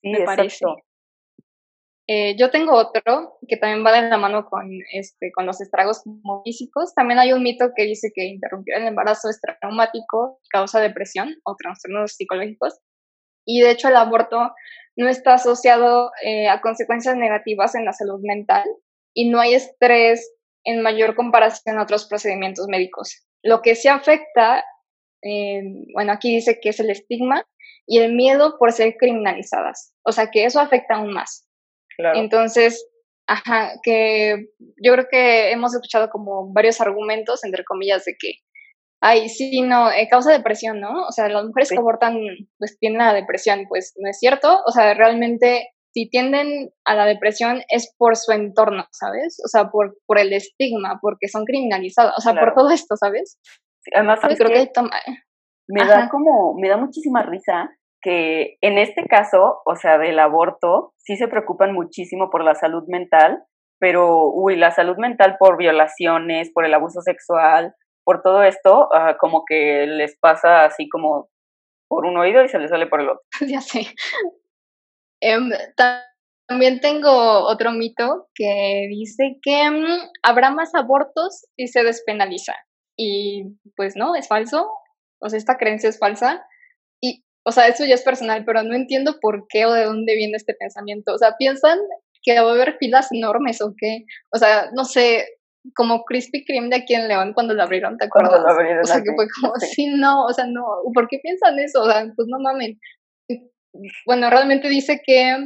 C: Sí, me parece. Eh, yo tengo otro que también va de la mano con, este, con los estragos físicos. También hay un mito que dice que interrumpir el embarazo es traumático y causa depresión o trastornos psicológicos. Y de hecho el aborto no está asociado eh, a consecuencias negativas en la salud mental y no hay estrés en mayor comparación a otros procedimientos médicos. Lo que sí afecta, eh, bueno, aquí dice que es el estigma y el miedo por ser criminalizadas. O sea, que eso afecta aún más. Entonces, ajá, que yo creo que hemos escuchado como varios argumentos, entre comillas, de que, ay, sí, no, eh, causa depresión, ¿no? O sea, las mujeres que abortan, pues tienen la depresión, pues no es cierto. O sea, realmente si tienden a la depresión es por su entorno, ¿sabes? O sea, por, por el estigma, porque son criminalizadas, o sea, por todo esto, ¿sabes?
B: además, creo que, me da como, me da muchísima risa que en este caso, o sea, del aborto, sí se preocupan muchísimo por la salud mental, pero, uy, la salud mental por violaciones, por el abuso sexual, por todo esto, uh, como que les pasa así como por un oído y se les sale por el otro.
C: Ya sé. Em, también tengo otro mito que dice que mm, habrá más abortos si se despenaliza. Y pues no, es falso. O sea, esta creencia es falsa. Y, o sea, eso ya es personal, pero no entiendo por qué o de dónde viene este pensamiento. O sea, piensan que va a haber filas enormes o qué. O sea, no sé, como Krispy Kreme de aquí en León cuando lo abrieron, ¿te acuerdas? Cuando lo abrieron. O sea, que fue como, sí. no, o sea, no, ¿por qué piensan eso? O sea, pues no mamen bueno, realmente dice que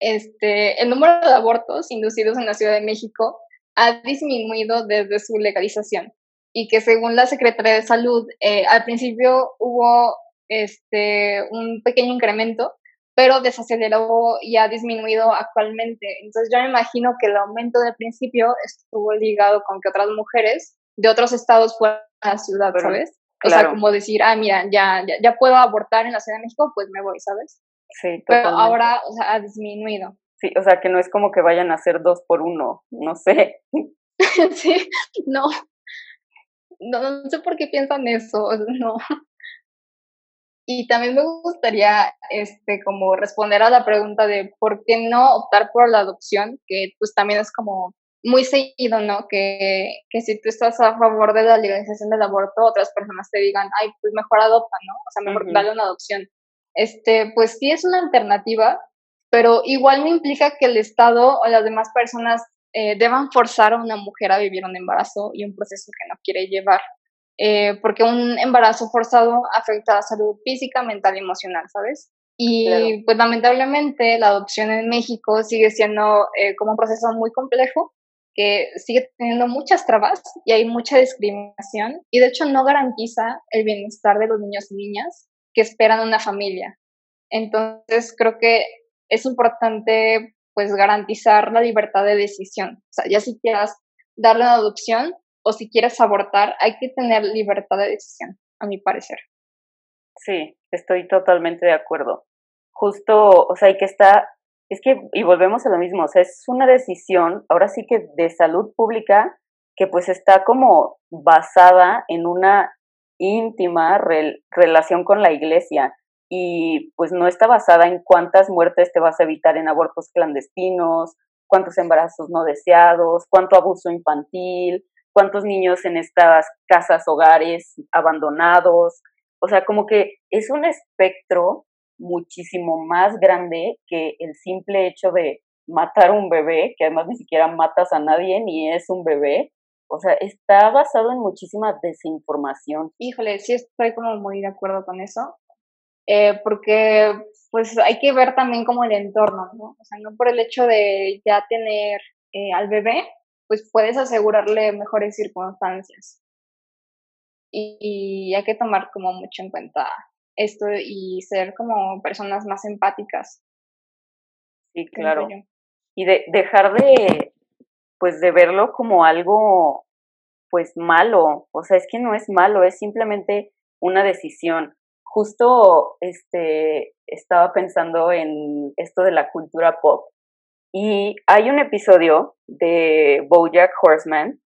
C: este, el número de abortos inducidos en la Ciudad de México ha disminuido desde su legalización y que según la Secretaría de Salud, eh, al principio hubo este, un pequeño incremento, pero desaceleró y ha disminuido actualmente. Entonces yo me imagino que el aumento del principio estuvo ligado con que otras mujeres de otros estados fueran a la ciudad, ¿sabes? O sea, como decir, ah, mira, ya, ya, puedo abortar en la Ciudad de México, pues me voy, ¿sabes? Sí, Pero ahora, o sea, ha disminuido.
B: Sí, o sea, que no es como que vayan a hacer dos por uno, no sé.
C: sí, no. no. No sé por qué piensan eso, no. Y también me gustaría, este, como responder a la pregunta de por qué no optar por la adopción, que pues también es como muy seguido, ¿no? Que, que si tú estás a favor de la legalización del aborto, otras personas te digan, ay, pues mejor adopta, ¿no? O sea, mejor dale una adopción. Este, pues sí es una alternativa, pero igual no implica que el Estado o las demás personas eh, deban forzar a una mujer a vivir un embarazo y un proceso que no quiere llevar. Eh, porque un embarazo forzado afecta a la salud física, mental y emocional, ¿sabes? Y pues lamentablemente la adopción en México sigue siendo eh, como un proceso muy complejo que sigue teniendo muchas trabas y hay mucha discriminación y de hecho no garantiza el bienestar de los niños y niñas que esperan una familia. Entonces creo que es importante pues garantizar la libertad de decisión. O sea, ya si quieras darle una adopción o si quieres abortar, hay que tener libertad de decisión, a mi parecer.
B: Sí, estoy totalmente de acuerdo. Justo, o sea, hay que estar es que, y volvemos a lo mismo, o sea, es una decisión, ahora sí que de salud pública, que pues está como basada en una íntima relación con la iglesia y pues no está basada en cuántas muertes te vas a evitar en abortos clandestinos, cuántos embarazos no deseados, cuánto abuso infantil, cuántos niños en estas casas, hogares abandonados. O sea, como que es un espectro muchísimo más grande que el simple hecho de matar un bebé, que además ni siquiera matas a nadie ni es un bebé. O sea, está basado en muchísima desinformación.
C: Híjole, sí estoy como muy de acuerdo con eso, eh, porque pues hay que ver también como el entorno, ¿no? O sea, no por el hecho de ya tener eh, al bebé, pues puedes asegurarle mejores circunstancias. y hay que tomar como mucho en cuenta esto y ser como personas más empáticas.
B: Sí, claro. Y de, dejar de, pues de verlo como algo pues malo, o sea, es que no es malo, es simplemente una decisión. Justo este estaba pensando en esto de la cultura pop y hay un episodio de BoJack Horseman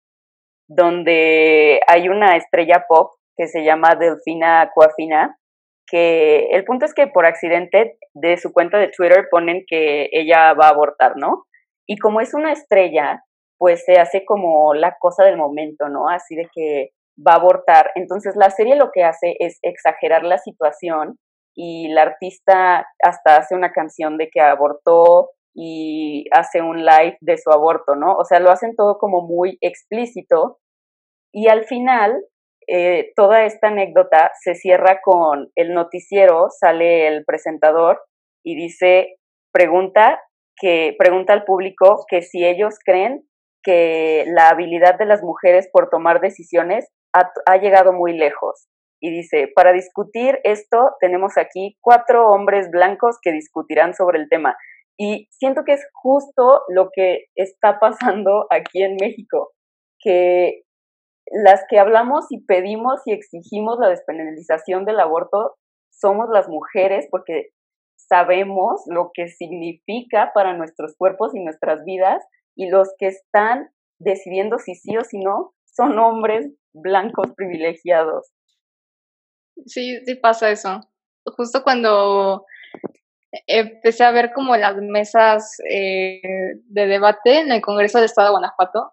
B: donde hay una estrella pop que se llama Delfina Aquafina, que el punto es que por accidente de su cuenta de Twitter ponen que ella va a abortar, ¿no? Y como es una estrella, pues se hace como la cosa del momento, ¿no? Así de que va a abortar. Entonces la serie lo que hace es exagerar la situación y la artista hasta hace una canción de que abortó y hace un live de su aborto, ¿no? O sea, lo hacen todo como muy explícito y al final eh, toda esta anécdota se cierra con el noticiero, sale el presentador y dice, pregunta que pregunta al público que si ellos creen que la habilidad de las mujeres por tomar decisiones ha, ha llegado muy lejos. Y dice, para discutir esto tenemos aquí cuatro hombres blancos que discutirán sobre el tema. Y siento que es justo lo que está pasando aquí en México, que las que hablamos y pedimos y exigimos la despenalización del aborto somos las mujeres porque sabemos lo que significa para nuestros cuerpos y nuestras vidas y los que están decidiendo si sí o si no son hombres blancos privilegiados.
C: Sí, sí pasa eso. Justo cuando empecé a ver como las mesas eh, de debate en el Congreso del Estado de Guanajuato,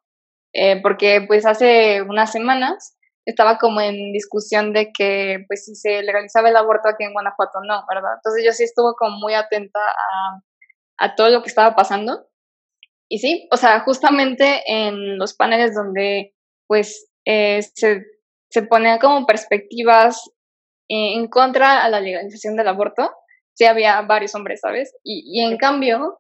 C: eh, porque pues hace unas semanas estaba como en discusión de que pues si se legalizaba el aborto aquí en Guanajuato no, ¿verdad? Entonces yo sí estuve como muy atenta a, a todo lo que estaba pasando. Y sí, o sea, justamente en los paneles donde pues eh, se, se ponían como perspectivas en contra a la legalización del aborto, sí había varios hombres, ¿sabes? Y, y en cambio,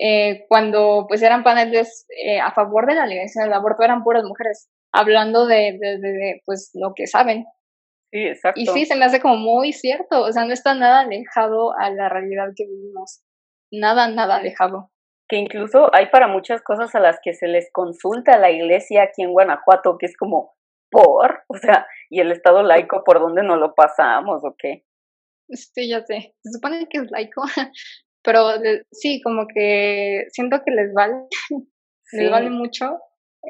C: eh, cuando pues eran paneles eh, a favor de la legalización del aborto eran puras mujeres hablando de, de, pues lo que saben.
B: Sí, exacto.
C: Y sí, se me hace como muy cierto, o sea, no está nada alejado a la realidad que vivimos, nada, nada alejado.
B: Que incluso hay para muchas cosas a las que se les consulta a la iglesia aquí en Guanajuato, que es como, ¿por? O sea, ¿y el Estado laico por dónde no lo pasamos o qué?
C: Sí, ya sé, se supone que es laico, pero sí, como que siento que les vale, les vale mucho.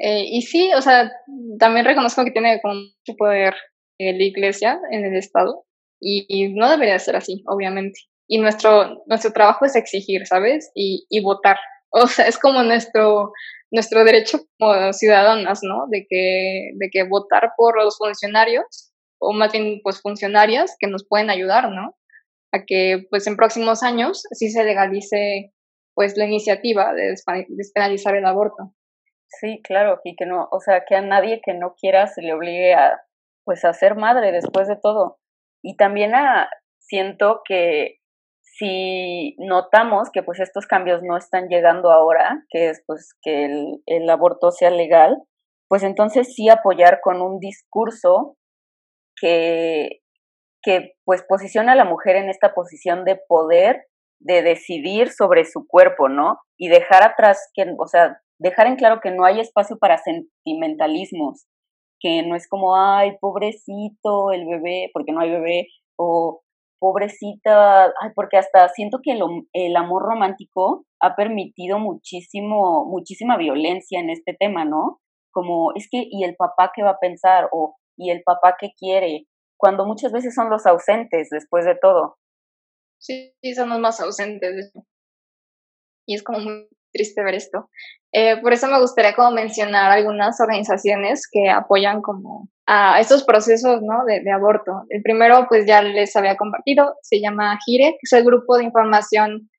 C: Eh, y sí, o sea, también reconozco que tiene como mucho poder eh, la iglesia en el Estado y, no debería ser así, obviamente. Y nuestro, nuestro trabajo es exigir, ¿sabes? Y, y votar. O sea, es como nuestro, nuestro derecho como ciudadanas, ¿no? De que, de que votar por los funcionarios o más bien pues funcionarias que nos pueden ayudar, ¿no? a que pues en próximos años sí se legalice pues la iniciativa de despenalizar el aborto.
B: Sí, claro, y que no, o sea, que a nadie que no quiera se le obligue a pues a ser madre después de todo. Y también a, siento que si notamos que pues estos cambios no están llegando ahora, que es pues que el, el aborto sea legal, pues entonces sí apoyar con un discurso que que pues posiciona a la mujer en esta posición de poder, de decidir sobre su cuerpo, ¿no? Y dejar atrás, que, o sea, dejar en claro que no hay espacio para sentimentalismos, que no es como, ay, pobrecito el bebé, porque no hay bebé, o pobrecita, ay, porque hasta siento que el, amor romántico ha permitido muchísimo, muchísima violencia en este tema, ¿no? Como, es que, ¿y el papá qué va a pensar? O, ¿y el papá qué quiere? cuando muchas veces son los ausentes después de todo.
C: Sí, son los más ausentes. Y es como muy triste ver esto. Eh, por eso me gustaría como mencionar algunas organizaciones que apoyan como a estos procesos ¿no? de, aborto. El primero, pues ya les había compartido, se llama GIRE, que es el grupo de información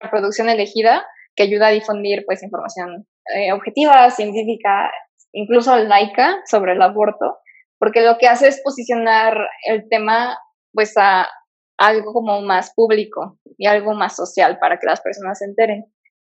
C: reproducción elegida, que ayuda a difundir pues información eh, objetiva, científica, incluso laica sobre el aborto porque lo que hace es posicionar el tema pues a algo como más público y algo más social para que las personas se enteren.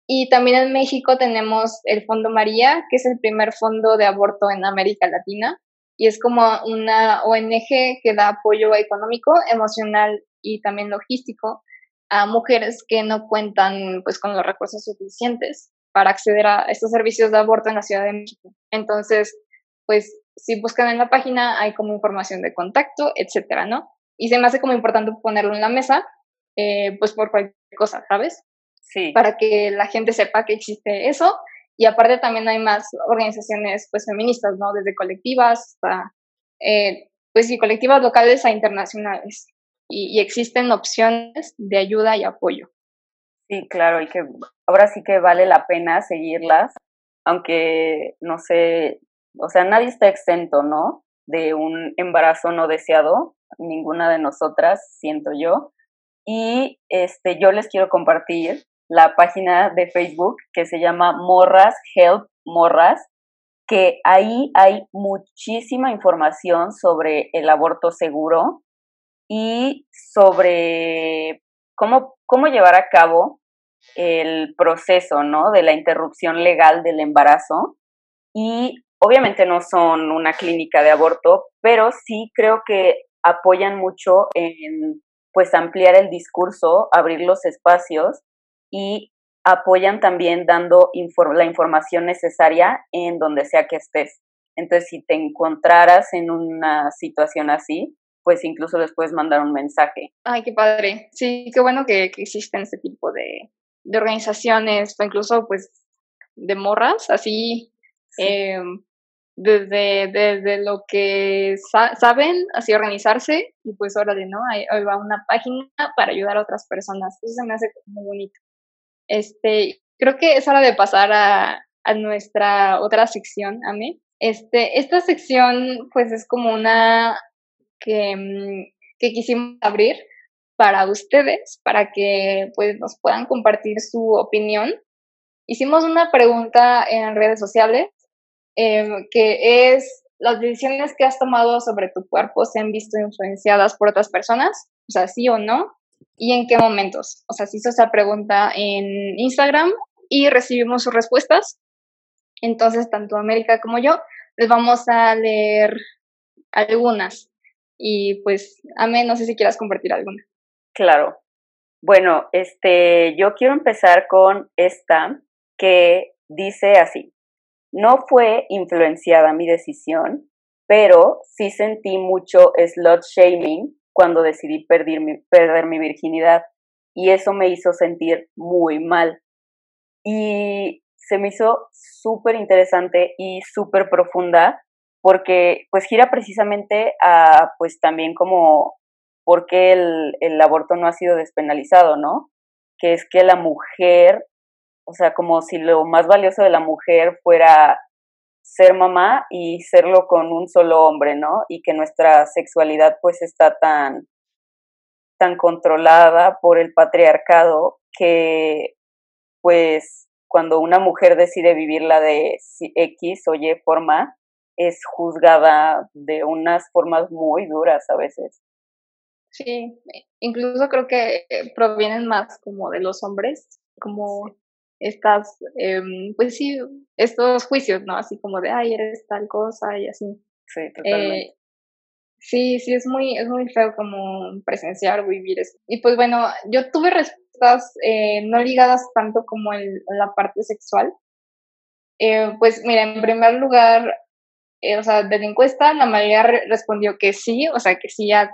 C: Y también en México tenemos el Fondo María, que es el primer fondo de aborto en América Latina y es como una ONG que da apoyo económico, emocional y también logístico a mujeres que no cuentan pues con los recursos suficientes para acceder a estos servicios de aborto en la Ciudad de México. Entonces, pues si buscan en la página hay como información de contacto, etcétera, ¿no? Y se me hace como importante ponerlo en la mesa, eh, pues por cualquier cosa, ¿sabes?
B: Sí.
C: Para que la gente sepa que existe eso. Y aparte también hay más organizaciones pues feministas, ¿no? Desde colectivas hasta, eh, pues sí, colectivas locales a internacionales. Y, y existen opciones de ayuda y apoyo.
B: Sí, claro, y que ahora sí que vale la pena seguirlas, aunque no sé, o sea, nadie está exento, ¿no? De un embarazo no deseado, ninguna de nosotras, siento yo. Y este, yo les quiero compartir la página de Facebook que se llama Morras Help Morras, que ahí hay muchísima información sobre el aborto seguro y sobre cómo, cómo llevar a cabo el proceso, ¿no? De la interrupción legal del embarazo. Y obviamente no son una clínica de aborto, pero sí creo que apoyan mucho en pues ampliar el discurso, abrir los espacios y apoyan también dando la información necesaria en donde sea que estés. Entonces, si te encontraras en una situación así, pues incluso les puedes mandar un mensaje.
C: Ay, qué padre. Sí, qué bueno que, que existen este tipo de, de organizaciones o incluso pues de morras, así eh, desde, desde lo que saben, así organizarse y pues órale, ¿no? Ahí, va una página para ayudar a otras personas. Eso se me hace muy bonito. Este, creo que es hora de pasar a, a nuestra otra sección, a mí. Este, esta sección pues es como una que, mm, que quisimos abrir para ustedes, para que pues nos puedan compartir su opinión. Hicimos una pregunta en redes sociales Em, que es las decisiones que has tomado sobre tu cuerpo se han visto influenciadas por otras personas, o sea, sí o no, y en qué momentos. O sea, se hizo esa pregunta en Instagram y recibimos sus respuestas. Entonces, tanto América como yo les vamos a leer algunas. Y pues, Ame, no sé si quieras compartir alguna.
B: Claro. Bueno, este, yo quiero empezar con esta que dice así. No fue influenciada mi decisión, pero sí sentí mucho slot shaming cuando decidí perder mi, perder virginidad y eso me hizo sentir muy mal. Y se me hizo súper interesante y súper profunda porque pues gira precisamente a pues también como por qué el, el aborto no ha sido despenalizado, ¿no? Que es que la mujer o sea, como si lo más valioso de la mujer fuera ser mamá y serlo con un solo hombre, ¿no? Y que nuestra sexualidad pues está tan, tan controlada por el patriarcado que pues cuando una mujer decide vivirla de X o Y forma, es juzgada de unas formas muy duras a veces.
C: Sí, incluso creo que provienen más como de los hombres, como estas, em, pues sí, estos juicios, ¿no? Así como de, ay, eres tal cosa y así.
B: Sí, totalmente. Eh,
C: sí, sí, es muy, es muy feo como presenciar o vivir eso. Y pues bueno, yo tuve respuestas eh, no ligadas tanto como en, la parte sexual. Eh, pues mira, en primer lugar, o sea, de la encuesta, la mayoría respondió que sí, o sea, que sí ya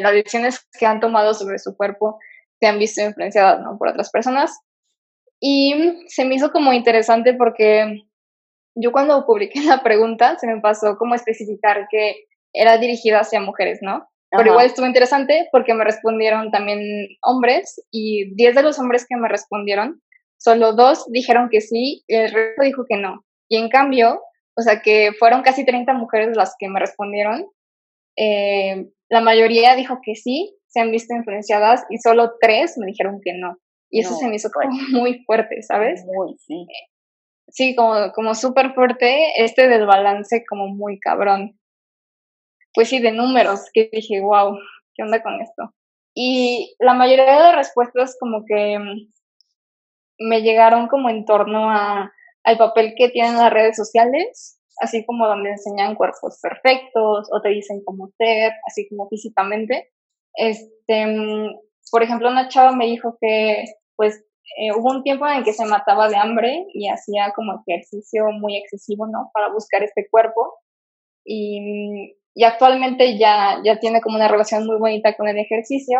C: las decisiones que han tomado sobre su cuerpo se han visto influenciadas, ¿no? Por otras personas. Y se me hizo como interesante porque yo cuando publiqué la pregunta se me pasó como especificar que era dirigida hacia mujeres, ¿no? Pero igual estuvo interesante porque me respondieron también hombres y 10 de los hombres que me respondieron, solo dos dijeron que sí y el resto dijo que no. Y en cambio, o sea que fueron casi 30 mujeres las que me respondieron, eh, la mayoría dijo que sí, se han visto influenciadas y solo tres me dijeron que no. Y eso se me hizo como muy fuerte, ¿sabes?
B: Muy, sí.
C: Sí, como, como súper fuerte, este desbalance como muy cabrón. Pues sí, de números, que dije, wow, ¿qué onda con esto? Y la mayoría de las respuestas como que mm, me llegaron como en torno a, al papel que tienen las redes sociales, así como donde enseñan cuerpos perfectos o te dicen cómo ser, así como físicamente. Este, mm, por ejemplo, una chava me dijo que pues eh, hubo un tiempo en el que se mataba de hambre y hacía como ejercicio muy excesivo, ¿no? Para buscar este cuerpo. Y, y actualmente ya, ya tiene como una relación muy bonita con el ejercicio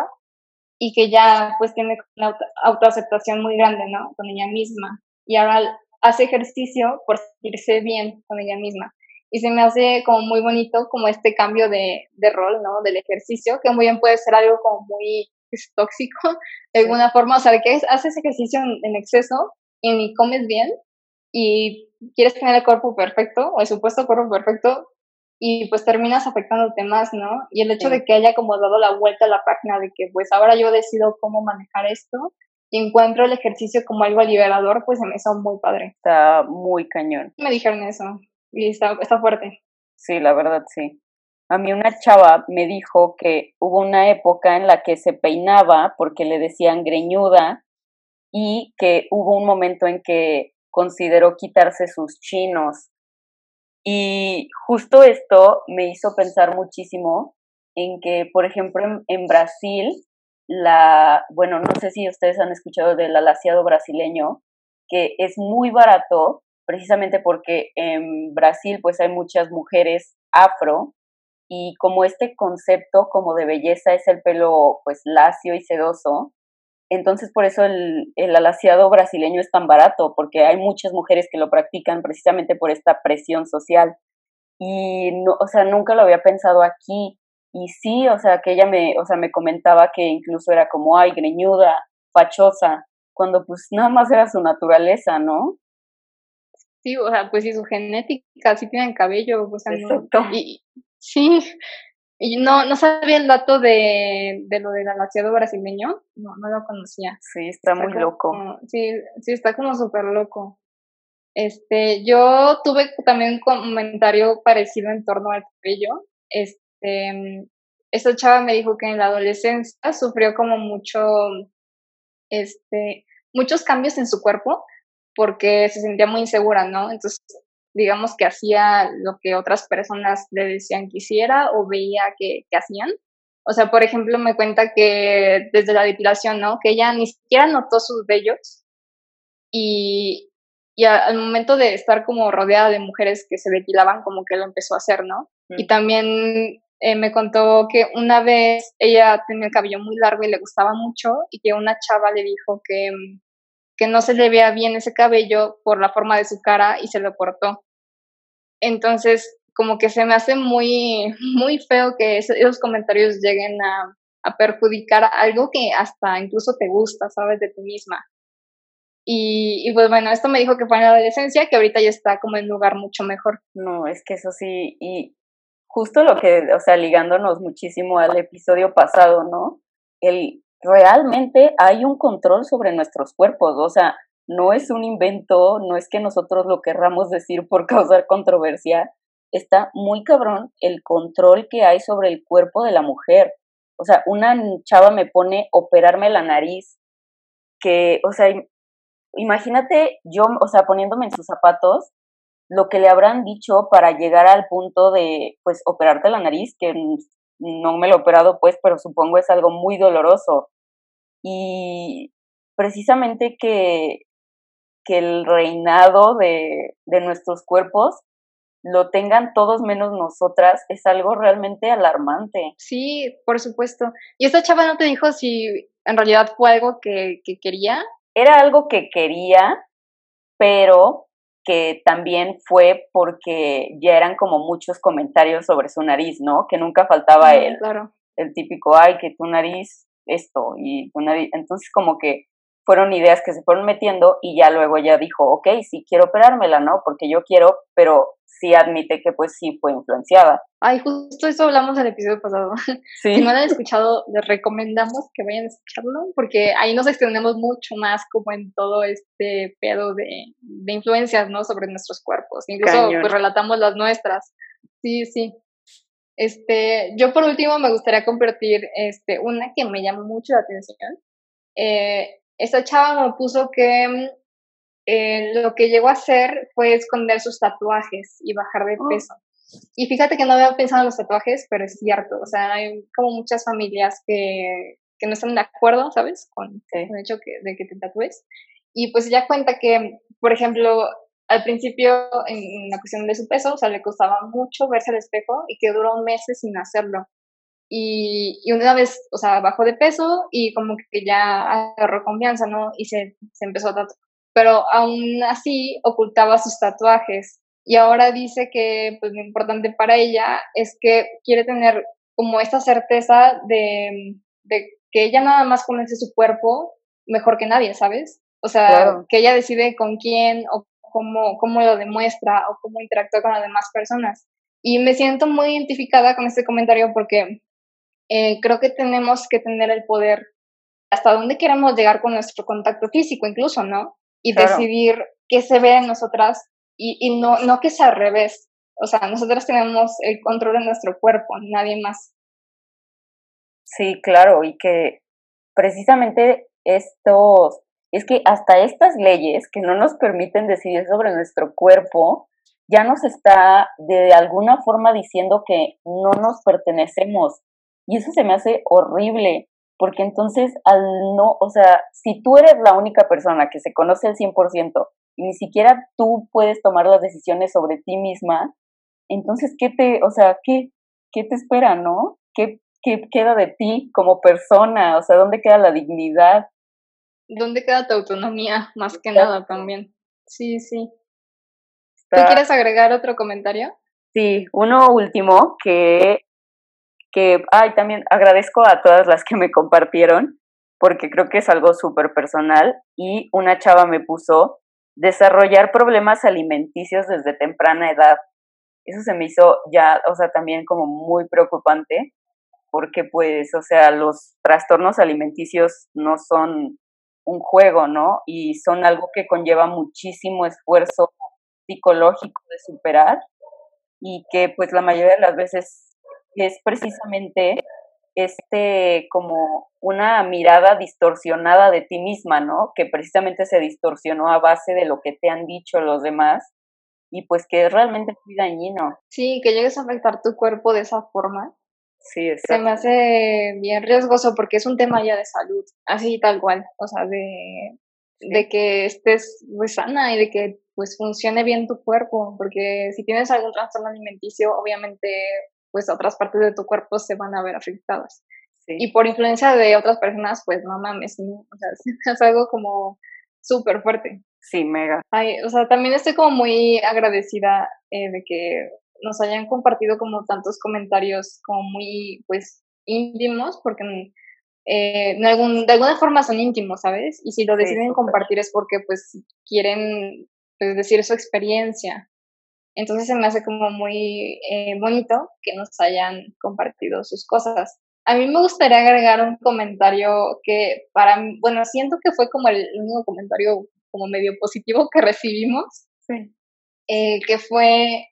C: y que ya pues tiene una autoaceptación muy grande, ¿no? Con ella misma. Y ahora hace ejercicio por sentirse bien con ella misma. Y se me hace como muy bonito como este cambio de, de rol, ¿no? Del ejercicio, que muy bien puede ser algo como muy pues, tóxico, de alguna forma. O sea, que haces ejercicio en, exceso y ni comes bien y quieres tener el cuerpo perfecto o el supuesto cuerpo perfecto y pues terminas afectándote más, ¿no? Y el hecho de que haya como dado la vuelta a la página de que pues ahora yo decido cómo manejar esto y encuentro el ejercicio como algo liberador, pues se me hizo muy padre.
B: Está muy cañón.
C: Me dijeron eso y está, está fuerte.
B: Sí, la verdad sí. A mí una chava me dijo que hubo una época en la que se peinaba porque le decían greñuda y que hubo un momento en que consideró quitarse sus chinos. Y justo esto me hizo pensar muchísimo en que, por ejemplo, en, Brasil, la, bueno, no sé si ustedes han escuchado del alaciado brasileño, que es muy barato, precisamente porque en Brasil pues hay muchas mujeres afro y como este concepto como de belleza es el pelo pues lacio y sedoso, entonces por eso el, el alaciado brasileño es tan barato, porque hay muchas mujeres que lo practican precisamente por esta presión social. Y no, o sea, nunca lo había pensado aquí. Y sí, o sea, que ella me, o sea, me comentaba que incluso era como, ay, greñuda, fachosa, cuando pues nada más era su naturaleza, ¿no?
C: Sí, o sea, pues y su genética, sí tienen cabello, o sea, y, sí, y no, no sabía el dato de, de lo del alaciado brasileño, no, no lo conocía.
B: Sí, está, muy loco.
C: Sí, sí, está como súper loco. Este, yo tuve también un comentario parecido en torno al cabello. Este, esta chava me dijo que en la adolescencia sufrió como mucho, este, muchos cambios en su cuerpo porque se sentía muy insegura, ¿no? Entonces digamos que hacía lo que otras personas le decían que hiciera o veía que, hacían. O sea, por ejemplo, me cuenta que desde la depilación, ¿no? Que ella ni siquiera notó sus vellos y, y al momento de estar como rodeada de mujeres que se depilaban, como que lo empezó a hacer, ¿no? Y mm. también eh, me contó que una vez ella tenía el cabello muy largo y le gustaba mucho y que una chava le dijo que, que no se le veía bien ese cabello por la forma de su cara y se lo cortó. Entonces, como que se me hace muy, muy feo que esos comentarios lleguen a, perjudicar algo que hasta incluso te gusta, ¿sabes? De ti misma. Y, pues bueno, esto me dijo que fue en la adolescencia, que ahorita ya está como en lugar mucho mejor.
B: No, es que eso sí, y justo lo que, o sea, ligándonos muchísimo al episodio pasado, ¿no? El realmente hay un control sobre nuestros cuerpos, o sea, no es un invento, no es que nosotros lo querramos decir por causar controversia, está muy cabrón el control que hay sobre el cuerpo de la mujer. O sea, una chava me pone operarme la nariz, que, o sea, imagínate yo, o sea, poniéndome en sus zapatos, lo que le habrán dicho para llegar al punto de, pues, operarte la nariz, que no me lo he operado, pues, pero supongo es algo muy doloroso. Y precisamente que que el reinado de, de nuestros cuerpos lo tengan todos menos nosotras es algo realmente alarmante.
C: Sí, por supuesto. ¿Y esta chava no te dijo si en realidad fue algo que, que quería?
B: Era algo que quería, pero que también fue porque ya eran como muchos comentarios sobre su nariz, ¿no? Que nunca faltaba el, el típico, ay, que tu nariz, esto, y tu nariz. Entonces, como que fueron ideas que se fueron metiendo y ya luego ella dijo, ok, sí quiero operármela, ¿no? Porque yo quiero, pero sí admite que pues sí fue influenciada.
C: Ay, justo eso hablamos en el episodio pasado. Sí. Si no lo han escuchado, les recomendamos que vayan a escucharlo, porque ahí nos extendemos mucho más como en todo este pedo de, de influencias, ¿no? Sobre nuestros cuerpos. Incluso pues relatamos las nuestras. Sí, sí. Este, yo por último me gustaría compartir este, una que me llama mucho la atención. Eh, esta chava me puso que mm, eh, lo que llegó a hacer fue esconder sus tatuajes y bajar de oh. peso. Y fíjate que no había pensado en los tatuajes, pero es cierto. O sea, hay como muchas familias que, que no están de acuerdo, ¿sabes? Con, el hecho que, de que te tatúes. Y pues ella cuenta que, por ejemplo, al principio en, la cuestión de su peso, o sea, le costaba mucho verse al espejo y que duró meses sin hacerlo. Y, y, una vez, o sea, bajó de peso y como que ya agarró confianza, ¿no? Y se, se empezó a tatuar. Pero aún así ocultaba sus tatuajes. Y ahora dice que pues, lo importante para ella es que quiere tener como esta certeza de, de que ella nada más conoce su cuerpo mejor que nadie, ¿sabes? O sea, que ella decide con quién o cómo, cómo lo demuestra o cómo interactúa con las demás personas. Y me siento muy identificada con este comentario porque eh, creo que tenemos que tener el poder hasta dónde queremos llegar con nuestro contacto físico incluso, ¿no? Y decidir qué se ve en nosotras y, y no, no que sea al revés. O sea, nosotras tenemos el control de nuestro cuerpo, nadie más.
B: Sí, claro, y que precisamente estos, es que hasta estas leyes que no nos permiten decidir sobre nuestro cuerpo, ya nos está de alguna forma diciendo que no nos pertenecemos. Y eso se me hace horrible, porque entonces al no, o sea, si tú eres la única persona que se conoce al 100% y ni siquiera tú puedes tomar las decisiones sobre ti misma, entonces, ¿qué te, o sea, qué, qué te espera, no? ¿Qué, ¿Qué queda de ti como persona? O sea, ¿dónde queda la dignidad?
C: ¿Dónde queda tu autonomía, más que nada también? Sí, sí. ¿Tú quieres agregar otro comentario?
B: Sí, uno último que que, ay, también agradezco a todas las que me compartieron, porque creo que es algo súper personal, y una chava me puso, desarrollar problemas alimenticios desde temprana edad. Eso se me hizo ya, o sea, también como muy preocupante, porque pues, o sea, los trastornos alimenticios no son un juego, ¿no? Y son algo que conlleva muchísimo esfuerzo psicológico de superar y que pues la mayoría de las veces es precisamente este como una mirada distorsionada de ti misma, ¿no? Que precisamente se distorsionó a base de lo que te han dicho los demás y pues que es realmente muy dañino.
C: Sí, que llegues a afectar tu cuerpo de esa forma.
B: Sí,
C: exacto. Se me hace bien riesgoso porque es un tema ya de salud, así tal cual, o sea, de, de que estés pues, sana y de que pues funcione bien tu cuerpo, porque si tienes algún trastorno alimenticio, obviamente pues otras partes de tu cuerpo se van a ver afectadas. Y por influencia de otras personas, pues no mames, o sea, es algo como súper fuerte.
B: Sí, mega.
C: Ay, o sea, también estoy como muy agradecida eh, de que nos hayan compartido como tantos comentarios como muy, pues, íntimos, porque eh, de, algún, de alguna forma son íntimos, ¿sabes? Y si lo deciden compartir es porque, pues, quieren pues, decir su experiencia. Entonces se me hace como muy eh, bonito que nos hayan compartido sus cosas. A mí me gustaría agregar un comentario que para mí, bueno, siento que fue como el único comentario como medio positivo que recibimos, eh, que fue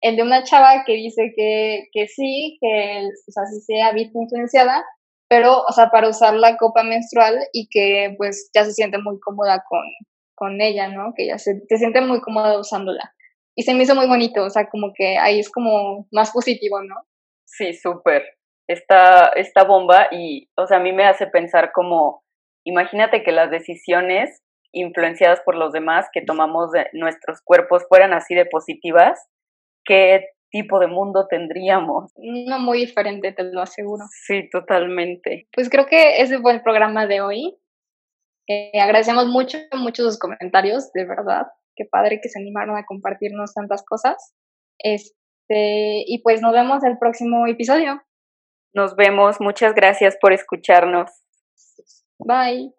C: el de una chava que dice que, que sí, que o sea, sí se ha visto influenciada, pero, o sea, para usar la copa menstrual y que pues ya se siente muy cómoda con, con ella, ¿no? Que ya se, se siente muy cómoda usándola y se me hizo muy bonito, o sea, como que ahí es como más positivo, ¿no?
B: Sí, súper. Esta, esta bomba y, o sea, a mí me hace pensar como, imagínate que las decisiones influenciadas por los demás que tomamos de nuestros cuerpos fueran así de positivas, ¿qué tipo de mundo tendríamos?
C: No muy diferente, te lo aseguro.
B: Sí, totalmente.
C: Pues creo que ese fue el programa de hoy. Eh, agradecemos mucho, mucho sus comentarios, de verdad qué padre que se animaron a compartirnos tantas cosas. Este, y pues nos vemos el próximo episodio.
B: Nos vemos, muchas gracias por escucharnos.
C: Bye.